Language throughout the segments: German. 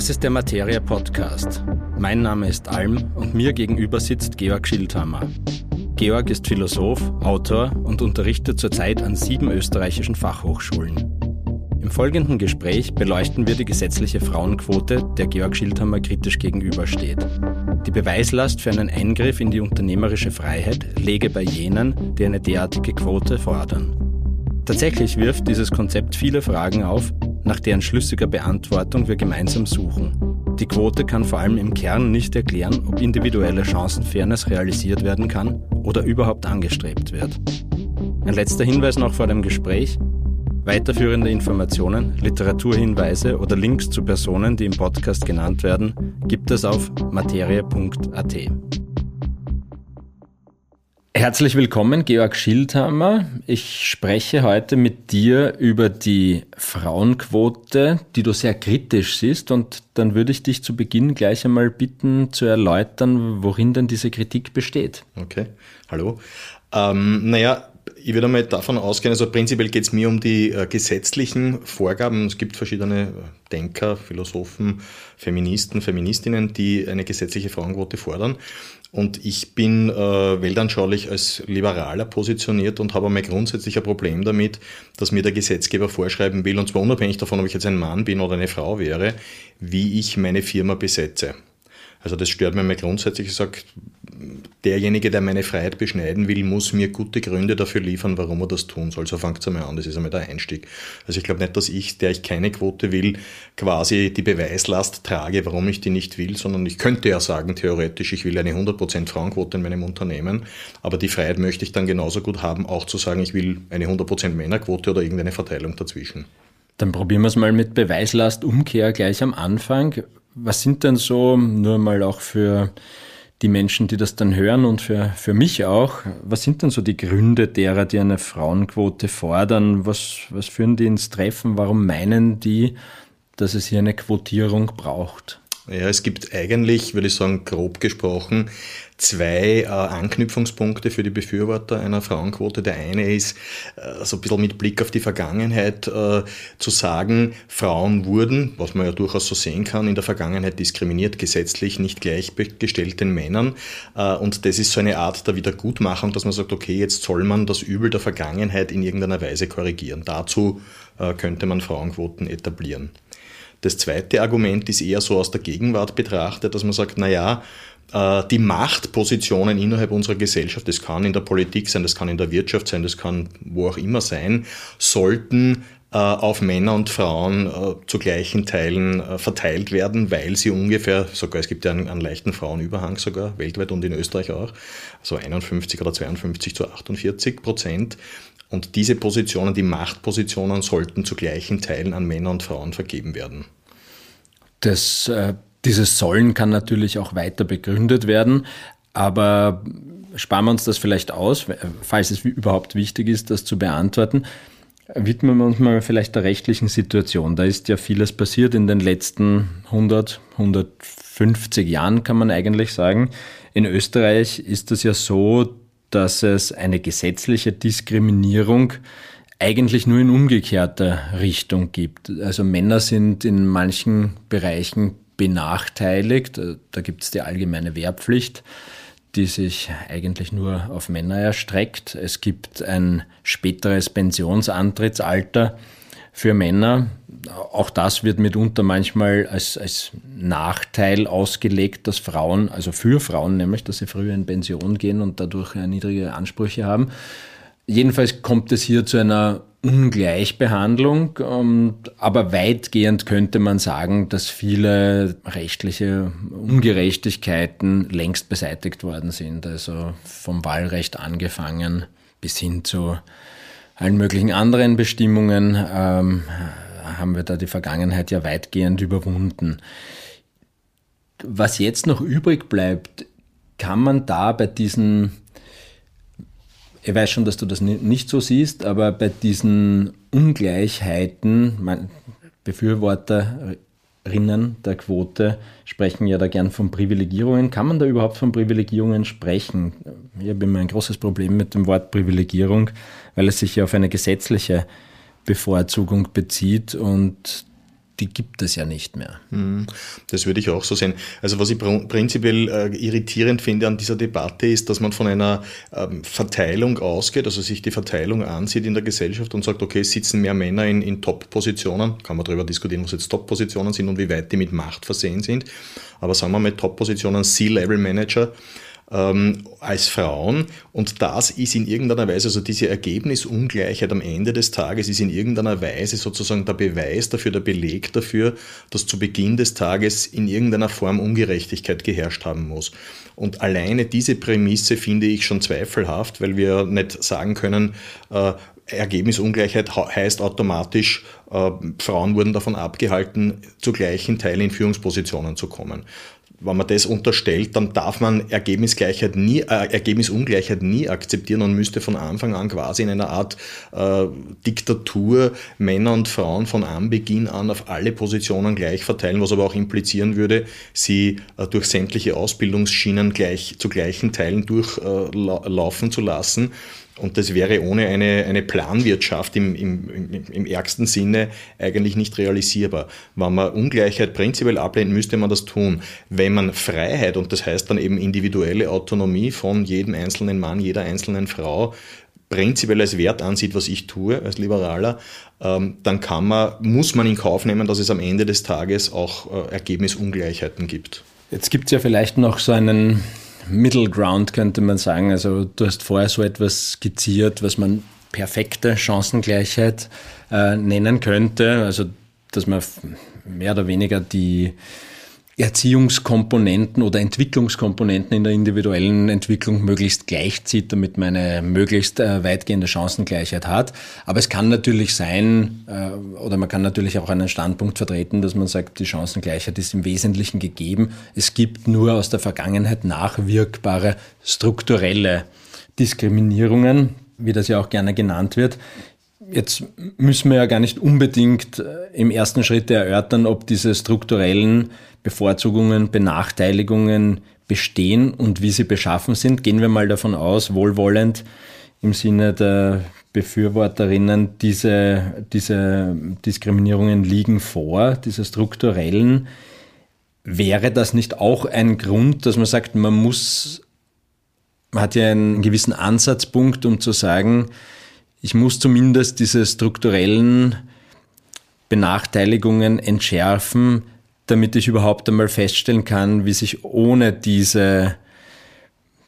Das ist der Materia Podcast. Mein Name ist Alm und mir gegenüber sitzt Georg Schildhammer. Georg ist Philosoph, Autor und unterrichtet zurzeit an sieben österreichischen Fachhochschulen. Im folgenden Gespräch beleuchten wir die gesetzliche Frauenquote, der Georg Schildhammer kritisch gegenübersteht. Die Beweislast für einen Eingriff in die unternehmerische Freiheit lege bei jenen, die eine derartige Quote fordern. Tatsächlich wirft dieses Konzept viele Fragen auf, nach deren schlüssiger Beantwortung wir gemeinsam suchen. Die Quote kann vor allem im Kern nicht erklären, ob individuelle Chancenfairness realisiert werden kann oder überhaupt angestrebt wird. Ein letzter Hinweis noch vor dem Gespräch. Weiterführende Informationen, Literaturhinweise oder Links zu Personen, die im Podcast genannt werden, gibt es auf materie.at. Herzlich willkommen, Georg Schildhammer. Ich spreche heute mit dir über die Frauenquote, die du sehr kritisch siehst. Und dann würde ich dich zu Beginn gleich einmal bitten zu erläutern, worin denn diese Kritik besteht. Okay, hallo. Ähm, naja, ich würde mal davon ausgehen, also prinzipiell geht es mir um die äh, gesetzlichen Vorgaben. Es gibt verschiedene äh, Denker, Philosophen, Feministen, Feministinnen, die eine gesetzliche Frauenquote fordern. Und ich bin äh, weltanschaulich als Liberaler positioniert und habe einmal grundsätzlich ein Problem damit, dass mir der Gesetzgeber vorschreiben will, und zwar unabhängig davon, ob ich jetzt ein Mann bin oder eine Frau wäre, wie ich meine Firma besetze. Also das stört mir mal grundsätzlich. Ich sage, derjenige, der meine Freiheit beschneiden will, muss mir gute Gründe dafür liefern, warum er das tun soll. So fängt es einmal an. Das ist einmal der Einstieg. Also ich glaube nicht, dass ich, der ich keine Quote will, quasi die Beweislast trage, warum ich die nicht will, sondern ich könnte ja sagen, theoretisch, ich will eine 100% Frauenquote in meinem Unternehmen, aber die Freiheit möchte ich dann genauso gut haben, auch zu sagen, ich will eine 100% Männerquote oder irgendeine Verteilung dazwischen. Dann probieren wir es mal mit Beweislastumkehr gleich am Anfang. Was sind denn so, nur mal auch für die Menschen, die das dann hören und für, für mich auch, was sind denn so die Gründe derer, die eine Frauenquote fordern? Was, was führen die ins Treffen? Warum meinen die, dass es hier eine Quotierung braucht? Ja, es gibt eigentlich, würde ich sagen, grob gesprochen, zwei äh, Anknüpfungspunkte für die Befürworter einer Frauenquote. Der eine ist, äh, so ein bisschen mit Blick auf die Vergangenheit äh, zu sagen, Frauen wurden, was man ja durchaus so sehen kann, in der Vergangenheit diskriminiert, gesetzlich nicht gleichgestellt den Männern. Äh, und das ist so eine Art der Wiedergutmachung, dass man sagt, okay, jetzt soll man das Übel der Vergangenheit in irgendeiner Weise korrigieren. Dazu äh, könnte man Frauenquoten etablieren. Das zweite Argument ist eher so aus der Gegenwart betrachtet, dass man sagt, na ja, äh, die Machtpositionen innerhalb unserer Gesellschaft, das kann in der Politik sein, das kann in der Wirtschaft sein, das kann wo auch immer sein, sollten äh, auf Männer und Frauen äh, zu gleichen Teilen verteilt werden, weil sie ungefähr, sogar es gibt ja einen, einen, leichten Frauenüberhang sogar weltweit und in Österreich auch, so 51 oder 52 zu 48 Prozent. Und diese Positionen, die Machtpositionen, sollten zu gleichen Teilen an Männer und Frauen vergeben werden. Das äh dieses Sollen kann natürlich auch weiter begründet werden, aber sparen wir uns das vielleicht aus, falls es überhaupt wichtig ist, das zu beantworten. Widmen wir uns mal vielleicht der rechtlichen Situation. Da ist ja vieles passiert in den letzten 100, 150 Jahren, kann man eigentlich sagen. In Österreich ist es ja so, dass es eine gesetzliche Diskriminierung eigentlich nur in umgekehrter Richtung gibt. Also Männer sind in manchen Bereichen benachteiligt. Da gibt es die allgemeine Wehrpflicht, die sich eigentlich nur auf Männer erstreckt. Es gibt ein späteres Pensionsantrittsalter für Männer. Auch das wird mitunter manchmal als, als Nachteil ausgelegt, dass Frauen, also für Frauen nämlich, dass sie früher in Pension gehen und dadurch niedrige Ansprüche haben. Jedenfalls kommt es hier zu einer Ungleichbehandlung, ähm, aber weitgehend könnte man sagen, dass viele rechtliche Ungerechtigkeiten längst beseitigt worden sind. Also vom Wahlrecht angefangen bis hin zu allen möglichen anderen Bestimmungen ähm, haben wir da die Vergangenheit ja weitgehend überwunden. Was jetzt noch übrig bleibt, kann man da bei diesen ich weiß schon, dass du das nicht so siehst, aber bei diesen Ungleichheiten, Befürworterinnen der Quote sprechen ja da gern von Privilegierungen. Kann man da überhaupt von Privilegierungen sprechen? Ich habe immer ein großes Problem mit dem Wort Privilegierung, weil es sich ja auf eine gesetzliche Bevorzugung bezieht und die gibt es ja nicht mehr. Hm, das würde ich auch so sehen. Also was ich prinzipiell äh, irritierend finde an dieser Debatte ist, dass man von einer ähm, Verteilung ausgeht, also sich die Verteilung ansieht in der Gesellschaft und sagt, okay, es sitzen mehr Männer in, in Top-Positionen, kann man darüber diskutieren, was jetzt Top-Positionen sind und wie weit die mit Macht versehen sind. Aber sagen wir mal Top-Positionen, C-Level-Manager, ähm, als Frauen. Und das ist in irgendeiner Weise, also diese Ergebnisungleichheit am Ende des Tages ist in irgendeiner Weise sozusagen der Beweis dafür, der Beleg dafür, dass zu Beginn des Tages in irgendeiner Form Ungerechtigkeit geherrscht haben muss. Und alleine diese Prämisse finde ich schon zweifelhaft, weil wir nicht sagen können, äh, Ergebnisungleichheit heißt automatisch, äh, Frauen wurden davon abgehalten, zu gleichen Teilen in Führungspositionen zu kommen wenn man das unterstellt, dann darf man Ergebnisgleichheit nie, äh, Ergebnisungleichheit nie akzeptieren und müsste von Anfang an quasi in einer Art äh, Diktatur Männer und Frauen von Anbeginn an auf alle Positionen gleich verteilen, was aber auch implizieren würde, sie äh, durch sämtliche Ausbildungsschienen gleich zu gleichen Teilen durchlaufen äh, zu lassen. Und das wäre ohne eine, eine Planwirtschaft im, im, im, ärgsten Sinne eigentlich nicht realisierbar. Wenn man Ungleichheit prinzipiell ablehnt, müsste man das tun. Wenn man Freiheit, und das heißt dann eben individuelle Autonomie von jedem einzelnen Mann, jeder einzelnen Frau, prinzipiell als Wert ansieht, was ich tue als Liberaler, ähm, dann kann man, muss man in Kauf nehmen, dass es am Ende des Tages auch äh, Ergebnisungleichheiten gibt. Jetzt gibt es ja vielleicht noch so einen Middle Ground, könnte man sagen. Also du hast vorher so etwas skizziert, was man perfekte Chancengleichheit äh, nennen könnte. Also dass man mehr oder weniger die Erziehungskomponenten oder Entwicklungskomponenten in der individuellen Entwicklung möglichst gleichzieht, damit man eine möglichst äh, weitgehende Chancengleichheit hat. Aber es kann natürlich sein, äh, oder man kann natürlich auch einen Standpunkt vertreten, dass man sagt, die Chancengleichheit ist im Wesentlichen gegeben. Es gibt nur aus der Vergangenheit nachwirkbare strukturelle Diskriminierungen, wie das ja auch gerne genannt wird. Jetzt müssen wir ja gar nicht unbedingt äh, im ersten Schritt erörtern, ob diese strukturellen Bevorzugungen, Benachteiligungen bestehen und wie sie beschaffen sind. Gehen wir mal davon aus, wohlwollend im Sinne der Befürworterinnen, diese, diese Diskriminierungen liegen vor, diese strukturellen. Wäre das nicht auch ein Grund, dass man sagt, man muss, man hat ja einen gewissen Ansatzpunkt, um zu sagen, ich muss zumindest diese strukturellen Benachteiligungen entschärfen, damit ich überhaupt einmal feststellen kann, wie sich ohne diese,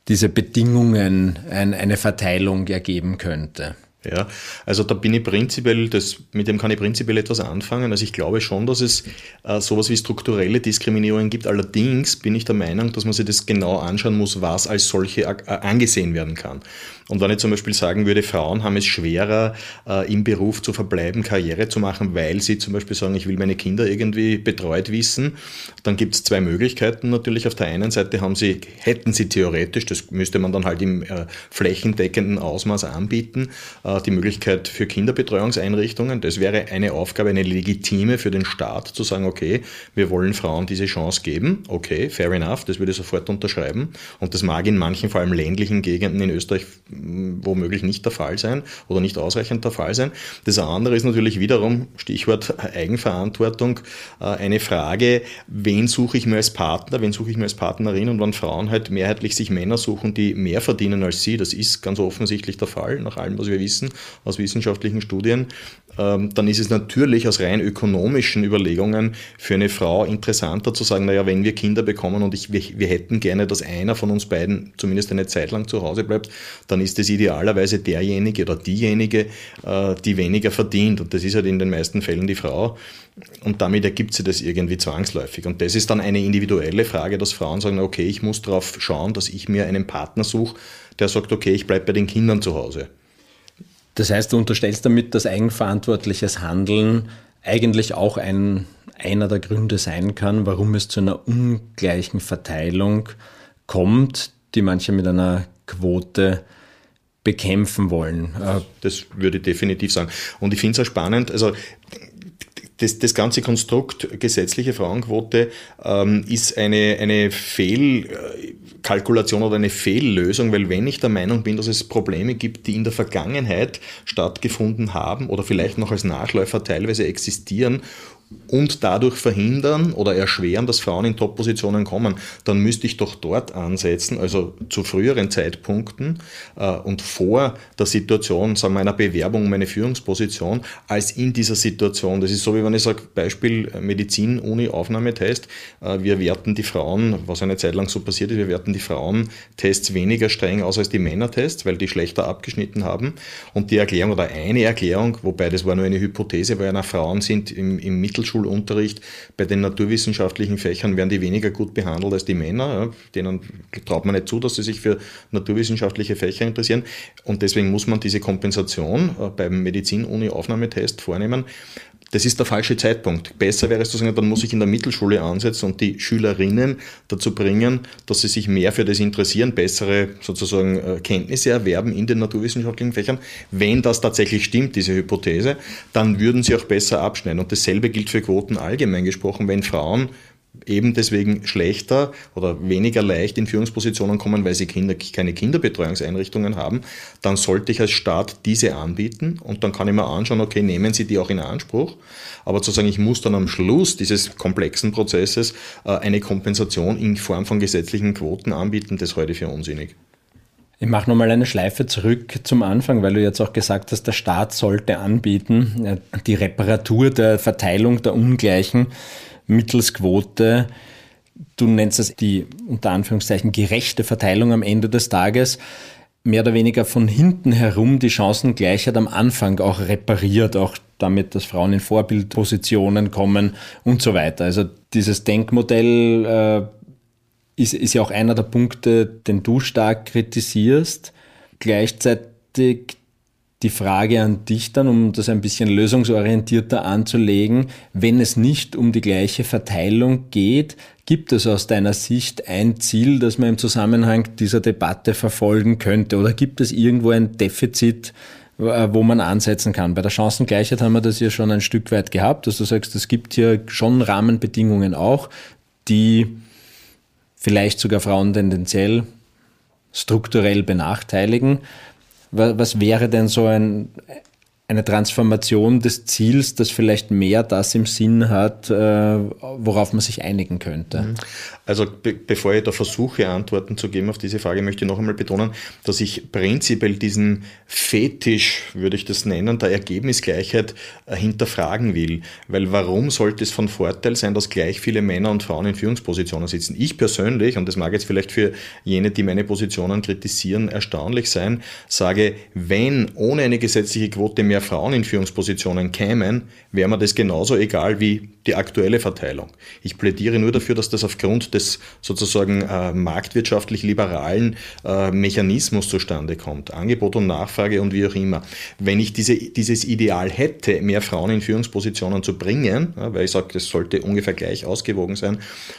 diese Bedingungen ein, eine Verteilung ergeben könnte. Ja, also da bin ich prinzipiell, das, mit dem kann ich prinzipiell etwas anfangen. Also ich glaube schon, dass es äh, sowas wie strukturelle Diskriminierungen gibt. Allerdings bin ich der Meinung, dass man sich das genau anschauen muss, was als solche äh, angesehen werden kann. Und wenn ich zum Beispiel sagen würde, Frauen haben es schwerer, äh, im Beruf zu verbleiben, Karriere zu machen, weil sie zum Beispiel sagen, ich will meine Kinder irgendwie betreut wissen, dann gibt es zwei Möglichkeiten natürlich. Auf der einen Seite haben sie, hätten sie theoretisch, das müsste man dann halt im äh, flächendeckenden Ausmaß anbieten, äh, die Möglichkeit für Kinderbetreuungseinrichtungen. Das wäre eine Aufgabe, eine legitime für den Staat, zu sagen, okay, wir wollen Frauen diese Chance geben. Okay, fair enough, das würde ich sofort unterschreiben. Und das mag in manchen, vor allem ländlichen Gegenden in Österreich womöglich nicht der Fall sein oder nicht ausreichend der Fall sein. Das andere ist natürlich wiederum, Stichwort Eigenverantwortung, äh, eine Frage, wen suche ich mir als Partner, wen suche ich mir als Partnerin und wenn Frauen halt mehrheitlich sich Männer suchen, die mehr verdienen als sie, das ist ganz offensichtlich der Fall, nach allem, was wir wissen aus wissenschaftlichen Studien, dann ist es natürlich aus rein ökonomischen Überlegungen für eine Frau interessanter zu sagen, naja, wenn wir Kinder bekommen und ich, wir, wir hätten gerne, dass einer von uns beiden zumindest eine Zeit lang zu Hause bleibt, dann ist es idealerweise derjenige oder diejenige, äh, die weniger verdient. Und das ist halt in den meisten Fällen die Frau. Und damit ergibt sich das irgendwie zwangsläufig. Und das ist dann eine individuelle Frage, dass Frauen sagen, okay, ich muss darauf schauen, dass ich mir einen Partner suche, der sagt, okay, ich bleibe bei den Kindern zu Hause. Das heißt, du unterstellst damit, dass eigenverantwortliches Handeln eigentlich auch ein, einer der Gründe sein kann, warum es zu einer ungleichen Verteilung kommt, die manche mit einer Quote bekämpfen wollen. Das würde ich definitiv sagen. Und ich finde es auch spannend, also das, das ganze Konstrukt gesetzliche Frauenquote ähm, ist eine, eine Fehlkalkulation oder eine Fehllösung, weil wenn ich der Meinung bin, dass es Probleme gibt, die in der Vergangenheit stattgefunden haben oder vielleicht noch als Nachläufer teilweise existieren und dadurch verhindern oder erschweren, dass Frauen in Top-Positionen kommen, dann müsste ich doch dort ansetzen, also zu früheren Zeitpunkten äh, und vor der Situation, sagen wir, einer Bewerbung um Führungsposition, als in dieser Situation. Das ist so, wie wenn ich sage, Beispiel äh, Medizin-Uni-Aufnahmetest. Äh, wir werten die Frauen, was eine Zeit lang so passiert ist, wir werten die Frauentests weniger streng aus als die Männertests, weil die schlechter abgeschnitten haben. Und die Erklärung oder eine Erklärung, wobei das war nur eine Hypothese, weil ja Frauen sind im, im Mittelschul Grundschulunterricht. Bei den naturwissenschaftlichen Fächern werden die weniger gut behandelt als die Männer. Denen traut man nicht zu, dass sie sich für naturwissenschaftliche Fächer interessieren. Und deswegen muss man diese Kompensation äh, beim Medizin-Uni-Aufnahmetest vornehmen. Das ist der falsche Zeitpunkt. Besser wäre es zu sagen, dann muss ich in der Mittelschule ansetzen und die Schülerinnen dazu bringen, dass sie sich mehr für das interessieren, bessere sozusagen äh, Kenntnisse erwerben in den naturwissenschaftlichen Fächern. Wenn das tatsächlich stimmt, diese Hypothese, dann würden sie auch besser abschneiden. Und dasselbe gilt für Quoten allgemein gesprochen. Wenn Frauen eben deswegen schlechter oder weniger leicht in Führungspositionen kommen, weil sie Kinder, keine Kinderbetreuungseinrichtungen haben, dann sollte ich als Staat diese anbieten und dann kann ich mir anschauen, okay, nehmen Sie die auch in Anspruch. Aber zu sagen, ich muss dann am Schluss dieses komplexen Prozesses äh, eine Kompensation in Form von gesetzlichen Quoten anbieten, das halte ich für unsinnig. Ich mache nochmal eine Schleife zurück zum Anfang, weil du jetzt auch gesagt hast, der Staat sollte anbieten, die Reparatur der Verteilung der Ungleichen mittels Quote. Du nennst es die unter Anführungszeichen gerechte Verteilung am Ende des Tages mehr oder weniger von hinten herum die Chancengleichheit am Anfang auch repariert, auch damit, dass Frauen in Vorbildpositionen kommen und so weiter. Also dieses Denkmodell äh, ist, ist ja auch einer der Punkte, den du stark kritisierst. Gleichzeitig die Frage an dich dann, um das ein bisschen lösungsorientierter anzulegen, wenn es nicht um die gleiche Verteilung geht, gibt es aus deiner Sicht ein Ziel, das man im Zusammenhang dieser Debatte verfolgen könnte? Oder gibt es irgendwo ein Defizit, äh, wo man ansetzen kann? Bei der Chancengleichheit haben wir das ja schon ein Stück weit gehabt, dass du sagst, es gibt hier schon Rahmenbedingungen auch, die vielleicht sogar Frauen tendenziell strukturell benachteiligen. Was wäre denn so ein, eine Transformation des Ziels, das vielleicht mehr das im Sinn hat, äh, worauf man sich einigen könnte? Mhm. Also be bevor ich da versuche, Antworten zu geben auf diese Frage, möchte ich noch einmal betonen, dass ich prinzipiell diesen Fetisch, würde ich das nennen, der Ergebnisgleichheit äh, hinterfragen will. Weil warum sollte es von Vorteil sein, dass gleich viele Männer und Frauen in Führungspositionen sitzen? Ich persönlich, und das mag jetzt vielleicht für jene, die meine Positionen kritisieren, erstaunlich sein, sage, wenn ohne eine gesetzliche Quote mehr Frauen in Führungspositionen kämen, wäre mir das genauso egal wie die aktuelle Verteilung. Ich plädiere nur dafür, dass das aufgrund des sozusagen äh, marktwirtschaftlich liberalen äh, Mechanismus zustande kommt. Angebot und Nachfrage und wie auch immer. Wenn ich diese, dieses Ideal hätte, mehr Frauen in Führungspositionen zu bringen, ja, weil ich sage, das sollte ungefähr gleich ausgewogen sein,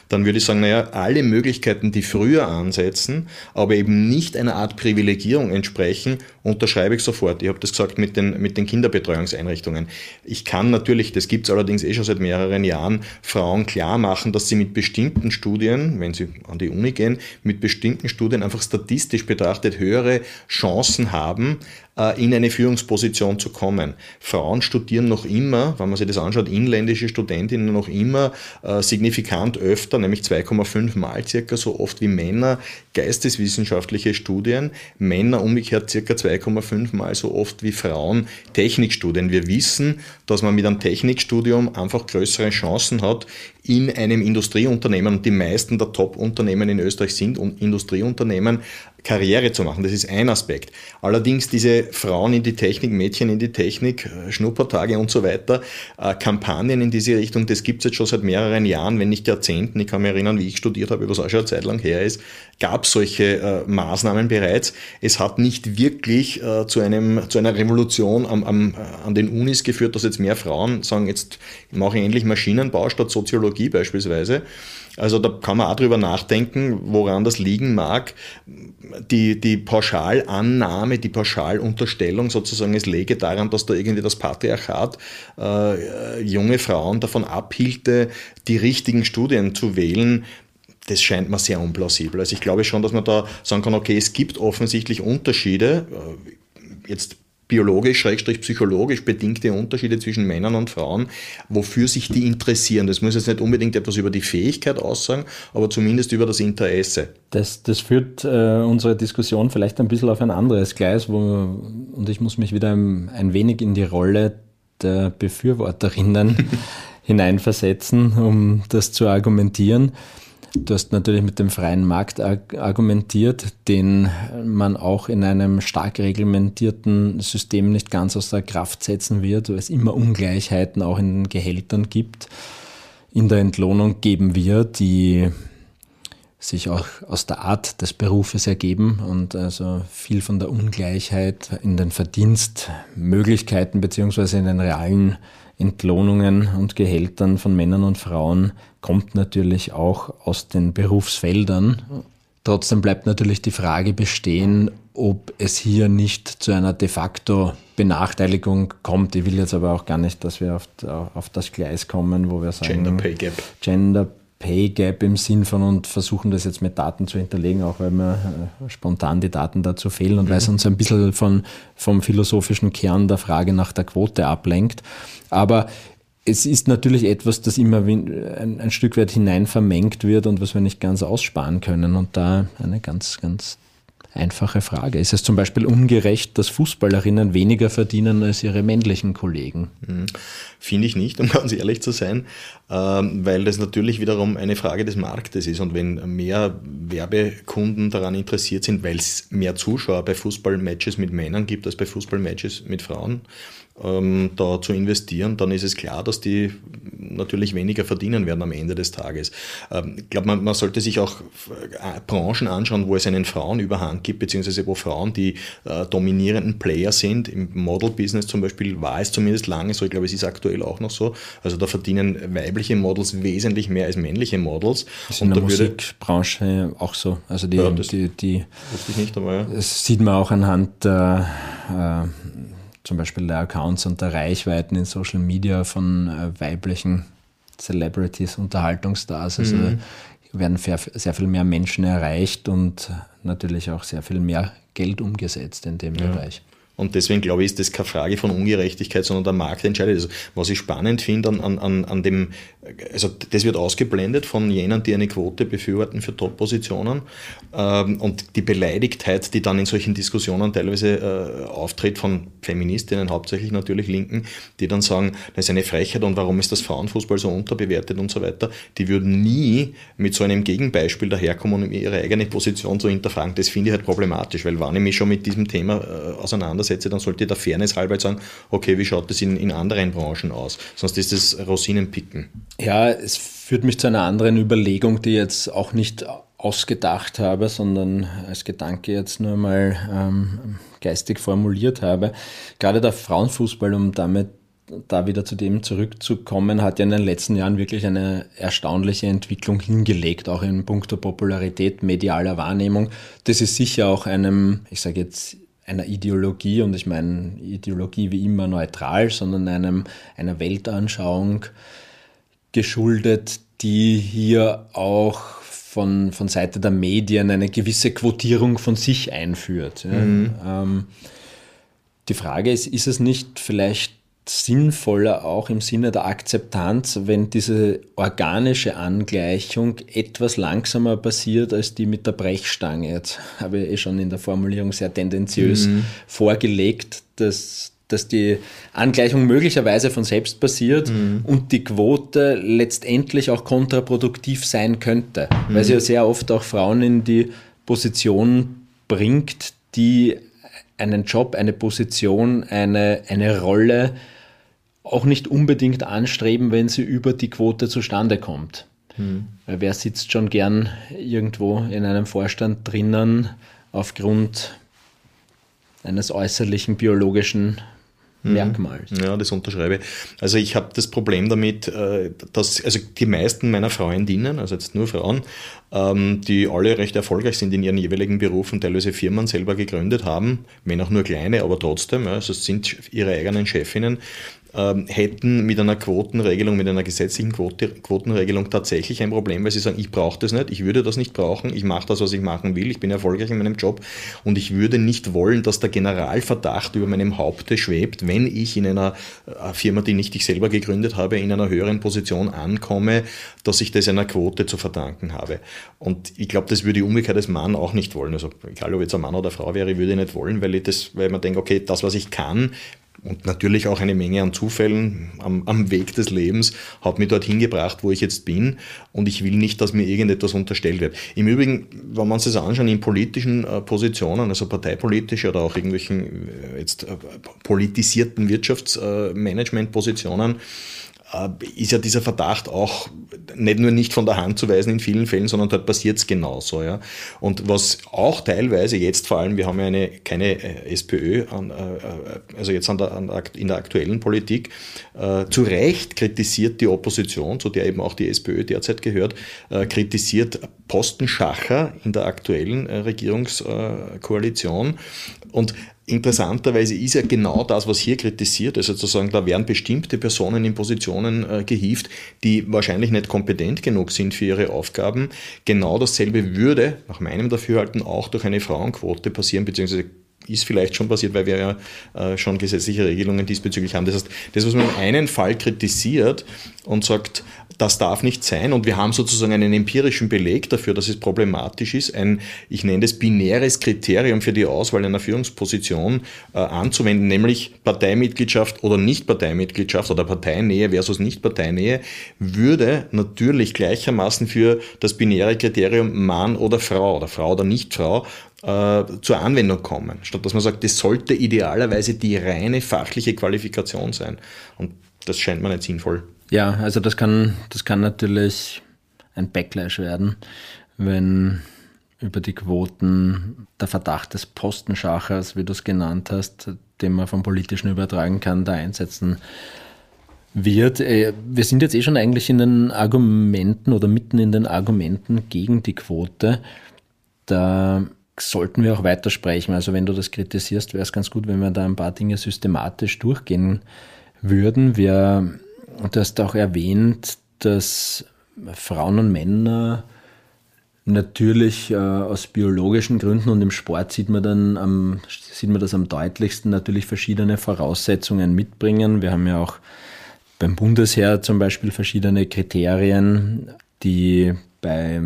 dann würde ich sagen, naja, alle Möglichkeiten, die früher ansetzen, aber eben nicht einer Art Privilegierung entsprechen, unterschreibe ich sofort. Ich habe das gesagt mit den, mit den Kinderbetreuungseinrichtungen. Ich kann natürlich, das gibt es allerdings eh schon seit mehreren Jahren, Frauen klar machen, dass sie mit bestimmten Studien, wenn sie an die Uni gehen, mit bestimmten Studien einfach statistisch betrachtet höhere Chancen haben, in eine Führungsposition zu kommen. Frauen studieren noch immer, wenn man sich das anschaut, inländische Studentinnen noch immer äh, signifikant öfter, nämlich 2,5 Mal circa so oft wie Männer, geisteswissenschaftliche Studien. Männer umgekehrt circa 2,5 Mal so oft wie Frauen Technikstudien. Wir wissen, dass man mit einem Technikstudium einfach größere Chancen hat, in einem Industrieunternehmen, und die meisten der Top-Unternehmen in Österreich sind Industrieunternehmen, Karriere zu machen. Das ist ein Aspekt. Allerdings diese Frauen in die Technik, Mädchen in die Technik, äh, Schnuppertage und so weiter, äh, Kampagnen in diese Richtung, das gibt es jetzt schon seit mehreren Jahren, wenn nicht Jahrzehnten. Ich kann mich erinnern, wie ich studiert habe, was auch schon eine Zeit lang her ist, gab solche äh, Maßnahmen bereits. Es hat nicht wirklich äh, zu, einem, zu einer Revolution am, am, äh, an den Unis geführt, dass jetzt mehr Frauen sagen, jetzt mache ich endlich Maschinenbau statt Soziologie beispielsweise. Also da kann man auch drüber nachdenken, woran das liegen mag. Die, die Pauschalannahme, die Pauschalunterstellung sozusagen, es läge daran, dass da irgendwie das Patriarchat äh, junge Frauen davon abhielte, die richtigen Studien zu wählen, das scheint mir sehr unplausibel. Also ich glaube schon, dass man da sagen kann, okay, es gibt offensichtlich Unterschiede. Äh, jetzt biologisch, schrägstrich psychologisch bedingte Unterschiede zwischen Männern und Frauen, wofür sich die interessieren. Das muss jetzt nicht unbedingt etwas über die Fähigkeit aussagen, aber zumindest über das Interesse. Das, das führt äh, unsere Diskussion vielleicht ein bisschen auf ein anderes Gleis, wo, und ich muss mich wieder ein, ein wenig in die Rolle der Befürworterinnen hineinversetzen, um das zu argumentieren. Du hast natürlich mit dem freien Markt argumentiert, den man auch in einem stark reglementierten System nicht ganz aus der Kraft setzen wird, weil es immer Ungleichheiten auch in den Gehältern gibt, in der Entlohnung geben wird, die sich auch aus der Art des Berufes ergeben und also viel von der Ungleichheit in den Verdienstmöglichkeiten beziehungsweise in den realen Entlohnungen und Gehältern von Männern und Frauen kommt natürlich auch aus den Berufsfeldern. Trotzdem bleibt natürlich die Frage bestehen, ob es hier nicht zu einer de facto Benachteiligung kommt. Ich will jetzt aber auch gar nicht, dass wir auf, auf das Gleis kommen, wo wir sagen, Gender Pay Gap. Gender Pay Gap im Sinn von und versuchen das jetzt mit Daten zu hinterlegen, auch weil mir äh, spontan die Daten dazu fehlen und mhm. weil es uns ein bisschen von, vom philosophischen Kern der Frage nach der Quote ablenkt. Aber es ist natürlich etwas, das immer ein, ein, Stück weit hinein vermengt wird und was wir nicht ganz aussparen können. Und da eine ganz, ganz einfache Frage. Ist es zum Beispiel ungerecht, dass Fußballerinnen weniger verdienen als ihre männlichen Kollegen? Hm. Finde ich nicht, um ganz ehrlich zu sein, ähm, weil das natürlich wiederum eine Frage des Marktes ist. Und wenn mehr Werbekunden daran interessiert sind, weil es mehr Zuschauer bei Fußballmatches mit Männern gibt als bei Fußballmatches mit Frauen, ähm, da zu investieren, dann ist es klar, dass die natürlich weniger verdienen werden am Ende des Tages. Ähm, ich glaube, man, man, sollte sich auch äh, Branchen anschauen, wo es einen Frauenüberhang gibt, beziehungsweise wo Frauen die äh, dominierenden Player sind. Im Model-Business zum Beispiel war es zumindest lange so, ich glaube, es ist aktuell auch noch so. Also da verdienen weibliche Models wesentlich mehr als männliche Models. Das ist in der Musikbranche auch so. Also die, ja, das die, die, ich nicht einmal. Ja. Das sieht man auch anhand der äh, zum Beispiel der Accounts und der Reichweiten in Social Media von äh, weiblichen Celebrities, Unterhaltungsstars. Also mhm. werden sehr viel mehr Menschen erreicht und natürlich auch sehr viel mehr Geld umgesetzt in dem ja. Bereich. Und deswegen glaube ich, ist das keine Frage von Ungerechtigkeit, sondern der Markt entscheidet. Also, was ich spannend finde an, an, an dem, also das wird ausgeblendet von jenen, die eine Quote befürworten für Top-Positionen. Ähm, und die Beleidigtheit, die dann in solchen Diskussionen teilweise äh, auftritt von Feministinnen, hauptsächlich natürlich Linken, die dann sagen, das ist eine Frechheit und warum ist das Frauenfußball so unterbewertet und so weiter, die würden nie mit so einem Gegenbeispiel daherkommen, um ihre eigene Position zu hinterfragen. Das finde ich halt problematisch, weil wenn ich mich schon mit diesem Thema äh, auseinander auseinandersetze, dann sollte der Fairness halber sagen, okay, wie schaut das in, in anderen Branchen aus? Sonst ist es Rosinenpicken. Ja, es führt mich zu einer anderen Überlegung, die jetzt auch nicht ausgedacht habe, sondern als Gedanke jetzt nur mal ähm, geistig formuliert habe. Gerade der Frauenfußball, um damit da wieder zu dem zurückzukommen, hat ja in den letzten Jahren wirklich eine erstaunliche Entwicklung hingelegt, auch in puncto Popularität, medialer Wahrnehmung. Das ist sicher auch einem, ich sage jetzt, einer Ideologie, und ich meine Ideologie wie immer neutral, sondern einem, einer Weltanschauung geschuldet, die hier auch von, von Seite der Medien eine gewisse Quotierung von sich einführt. Mhm. Ähm, die Frage ist, ist es nicht vielleicht sinnvoller auch im Sinne der Akzeptanz, wenn diese organische Angleichung etwas langsamer passiert als die mit der Brechstange. Jetzt habe ich eh schon in der Formulierung sehr tendenziös mhm. vorgelegt, dass, dass die Angleichung möglicherweise von selbst passiert mhm. und die Quote letztendlich auch kontraproduktiv sein könnte, mhm. weil sie ja sehr oft auch Frauen in die Position bringt, die einen Job, eine Position, eine, eine Rolle auch nicht unbedingt anstreben, wenn sie über die Quote zustande kommt. Hm. Weil wer sitzt schon gern irgendwo in einem Vorstand drinnen aufgrund eines äußerlichen biologischen. Merkmals. Ja, das unterschreibe. Also ich habe das Problem damit, äh, dass also die meisten meiner Freundinnen, also jetzt nur Frauen, ähm, die alle recht erfolgreich sind in ihren jeweiligen Berufen, teilweise Firmen selber gegründet haben, wenn auch nur kleine, aber trotzdem, also es sind ihre eigenen Chefinnen, ähm, hätten mit einer Quotenregelung, mit einer gesetzlichen Quote, Quotenregelung tatsächlich ein Problem, weil sie sagen, ich brauche das nicht, ich würde das nicht brauchen, ich mache das, was ich machen will, ich bin erfolgreich in meinem Job und ich würde nicht wollen, dass der Generalverdacht über meinem Haupte schwebt, wenn ich in einer äh, Firma, die nicht ich selber gegründet habe, in einer höheren Position ankomme, dass ich das einer Quote zu verdanken habe. Und ich glaube, das würde ich umgekehrt als Mann auch nicht wollen. Also egal, ob jetzt ein Mann oder eine Frau wäre, würde ich nicht wollen, weil ich das, weil man denkt, okay, das, was ich kann, und natürlich auch eine Menge an Zufällen am, am, Weg des Lebens hat mich dorthin gebracht, wo ich jetzt bin. Und ich will nicht, dass mir irgendetwas unterstellt wird. Im Übrigen, wenn man sich das anschaut, in politischen äh, Positionen, also parteipolitische oder auch irgendwelchen äh, jetzt äh, politisierten Wirtschaftsmanagementpositionen, äh, ist ja dieser Verdacht auch nicht nur nicht von der Hand zu weisen in vielen Fällen, sondern dort passiert es genauso. Ja. Und was auch teilweise jetzt vor allem, wir haben ja eine, keine äh, SPÖ, an, äh, also jetzt an der, an, in der aktuellen Politik, äh, zu Recht kritisiert die Opposition, zu der eben auch die SPÖ derzeit gehört, äh, kritisiert Postenschacher in der aktuellen äh, Regierungskoalition. Und Interessanterweise ist ja genau das, was hier kritisiert, also sozusagen, da werden bestimmte Personen in Positionen äh, gehievt, die wahrscheinlich nicht kompetent genug sind für ihre Aufgaben. Genau dasselbe würde nach meinem Dafürhalten auch durch eine Frauenquote passieren, beziehungsweise ist vielleicht schon passiert, weil wir ja äh, schon gesetzliche Regelungen diesbezüglich haben. Das heißt, das, was man in einem Fall kritisiert und sagt, das darf nicht sein. Und wir haben sozusagen einen empirischen Beleg dafür, dass es problematisch ist, ein, ich nenne das binäres Kriterium für die Auswahl einer Führungsposition äh, anzuwenden, nämlich Parteimitgliedschaft oder Nicht-Parteimitgliedschaft oder Parteinähe versus Nicht-Parteinähe, würde natürlich gleichermaßen für das binäre Kriterium Mann oder Frau oder Frau oder Nicht-Frau äh, zur Anwendung kommen, statt dass man sagt, das sollte idealerweise die reine fachliche Qualifikation sein. Und das scheint mir nicht sinnvoll. Ja, also das kann, das kann natürlich ein Backlash werden, wenn über die Quoten der Verdacht des Postenschachers, wie du es genannt hast, den man vom Politischen übertragen kann, da einsetzen wird. Äh, wir sind jetzt eh schon eigentlich in den Argumenten oder mitten in den Argumenten gegen die Quote. Da sollten wir auch weitersprechen. Also wenn du das kritisierst, wäre es ganz gut, wenn wir da ein paar Dinge systematisch durchgehen würden. Wir und du hast auch erwähnt, dass Frauen und Männer natürlich äh, aus biologischen Gründen und im Sport sieht man dann am, sieht man das am deutlichsten natürlich verschiedene Voraussetzungen mitbringen. Wir haben ja auch beim Bundesheer zum Beispiel verschiedene Kriterien, die bei,